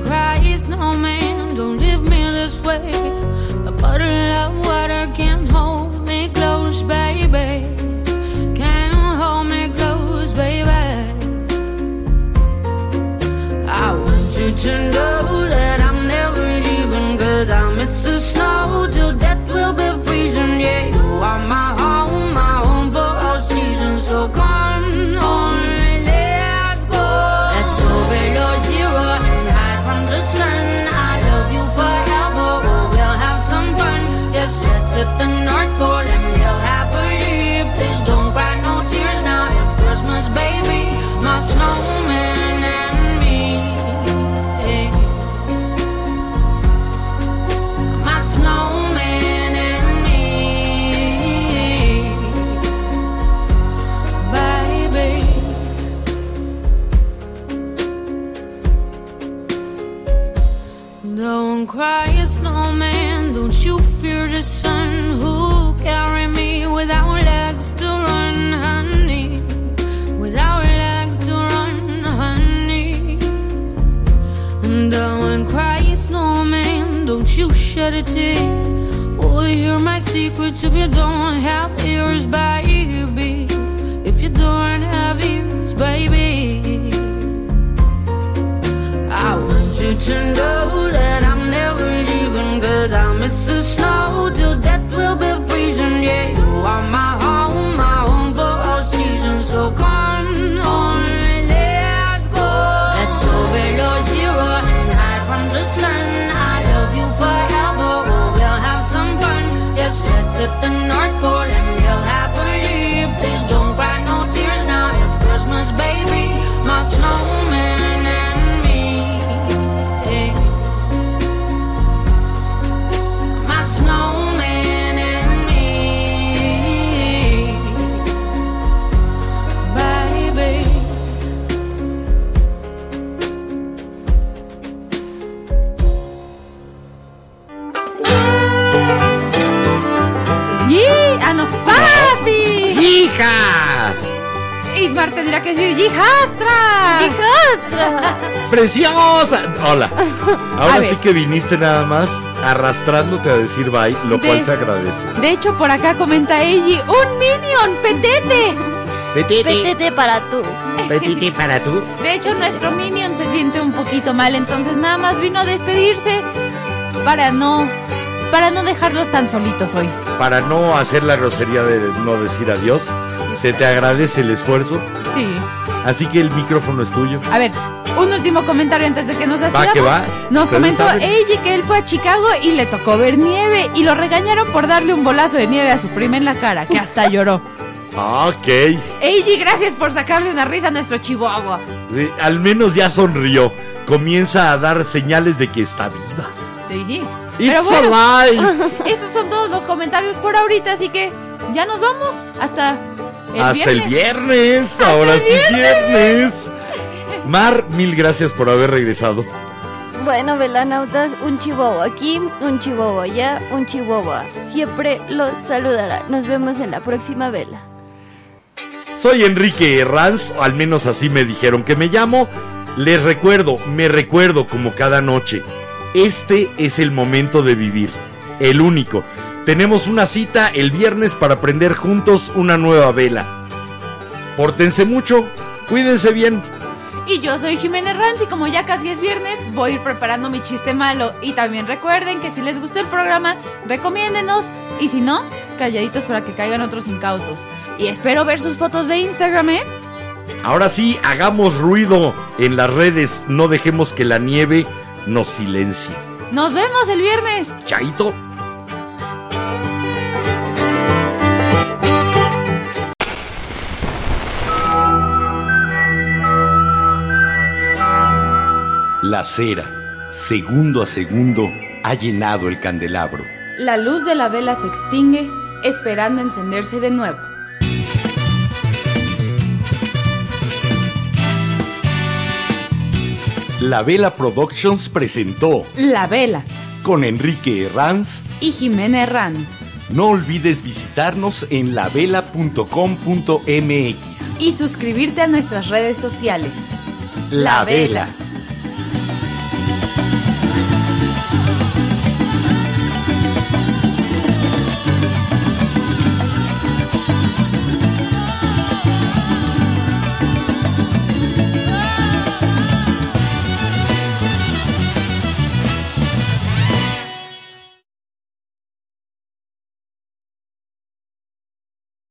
shed a tear. Will you hear my secrets if you don't have ears, baby? If you don't have ears, baby, I want you to know that I'm never leaving, cause I miss the snow till death will be freezing, yeah. Y Mar tendría que decir ¡Hijastra! ¡Hijastra! ¡Preciosa! Hola. Ahora sí que viniste nada más arrastrándote a decir bye, lo De- cual se agradece. De hecho, por acá comenta Eiji, ¡un minion! ¡Petete! Petete para tú. Petite para tú. De hecho, nuestro minion se siente un poquito mal, entonces nada más vino a despedirse para no para no dejarlos tan solitos hoy. Para no hacer la grosería de no decir adiós, se te agradece el esfuerzo. Sí. Así que el micrófono es tuyo. A ver, un último comentario antes de que nos Va despidamos. que va. Nos comentó. Eiji que él fue a Chicago y le tocó ver nieve y lo regañaron por darle un bolazo de nieve a su prima en la cara, que hasta lloró. Ah, Ok. Eiji, gracias por sacarle una risa a nuestro chihuahua. Sí, al menos ya sonrió. Comienza a dar señales de que está viva. Sí. It's Pero bueno, alive. esos son todos los comentarios por ahorita, así que ya nos vamos hasta el Hasta viernes. el viernes. Hasta Ahora el sí, viernes. Mar, mil gracias por haber regresado. Bueno, velanautas, un chihuahua aquí, un chihuahua allá, un chihuahua. Siempre los saludará. Nos vemos en la próxima vela. Soy Enrique Herranz, al menos así me dijeron que me llamo. Les recuerdo, me recuerdo como cada noche. Este es el momento de vivir, el único. Tenemos una cita el viernes para prender juntos una nueva vela. Pórtense mucho, cuídense bien. Y yo soy Jiménez Ranz y como ya casi es viernes, voy a ir preparando mi chiste malo. Y también recuerden que si les gustó el programa, recomiéndenos. Y si no, calladitos para que caigan otros incautos. Y espero ver sus fotos de Instagram, ¿eh? Ahora sí, hagamos ruido en las redes, no dejemos que la nieve nos silencie. Nos vemos el viernes. Chaito. La cera, segundo a segundo, ha llenado el candelabro. La luz de la vela se extingue, esperando encenderse de nuevo. La Vela Productions presentó La vela con Enrique Herranz. y Jiménez Ranz. No olvides visitarnos en lavela.com.mx. Y suscribirte a nuestras redes sociales. La Vela.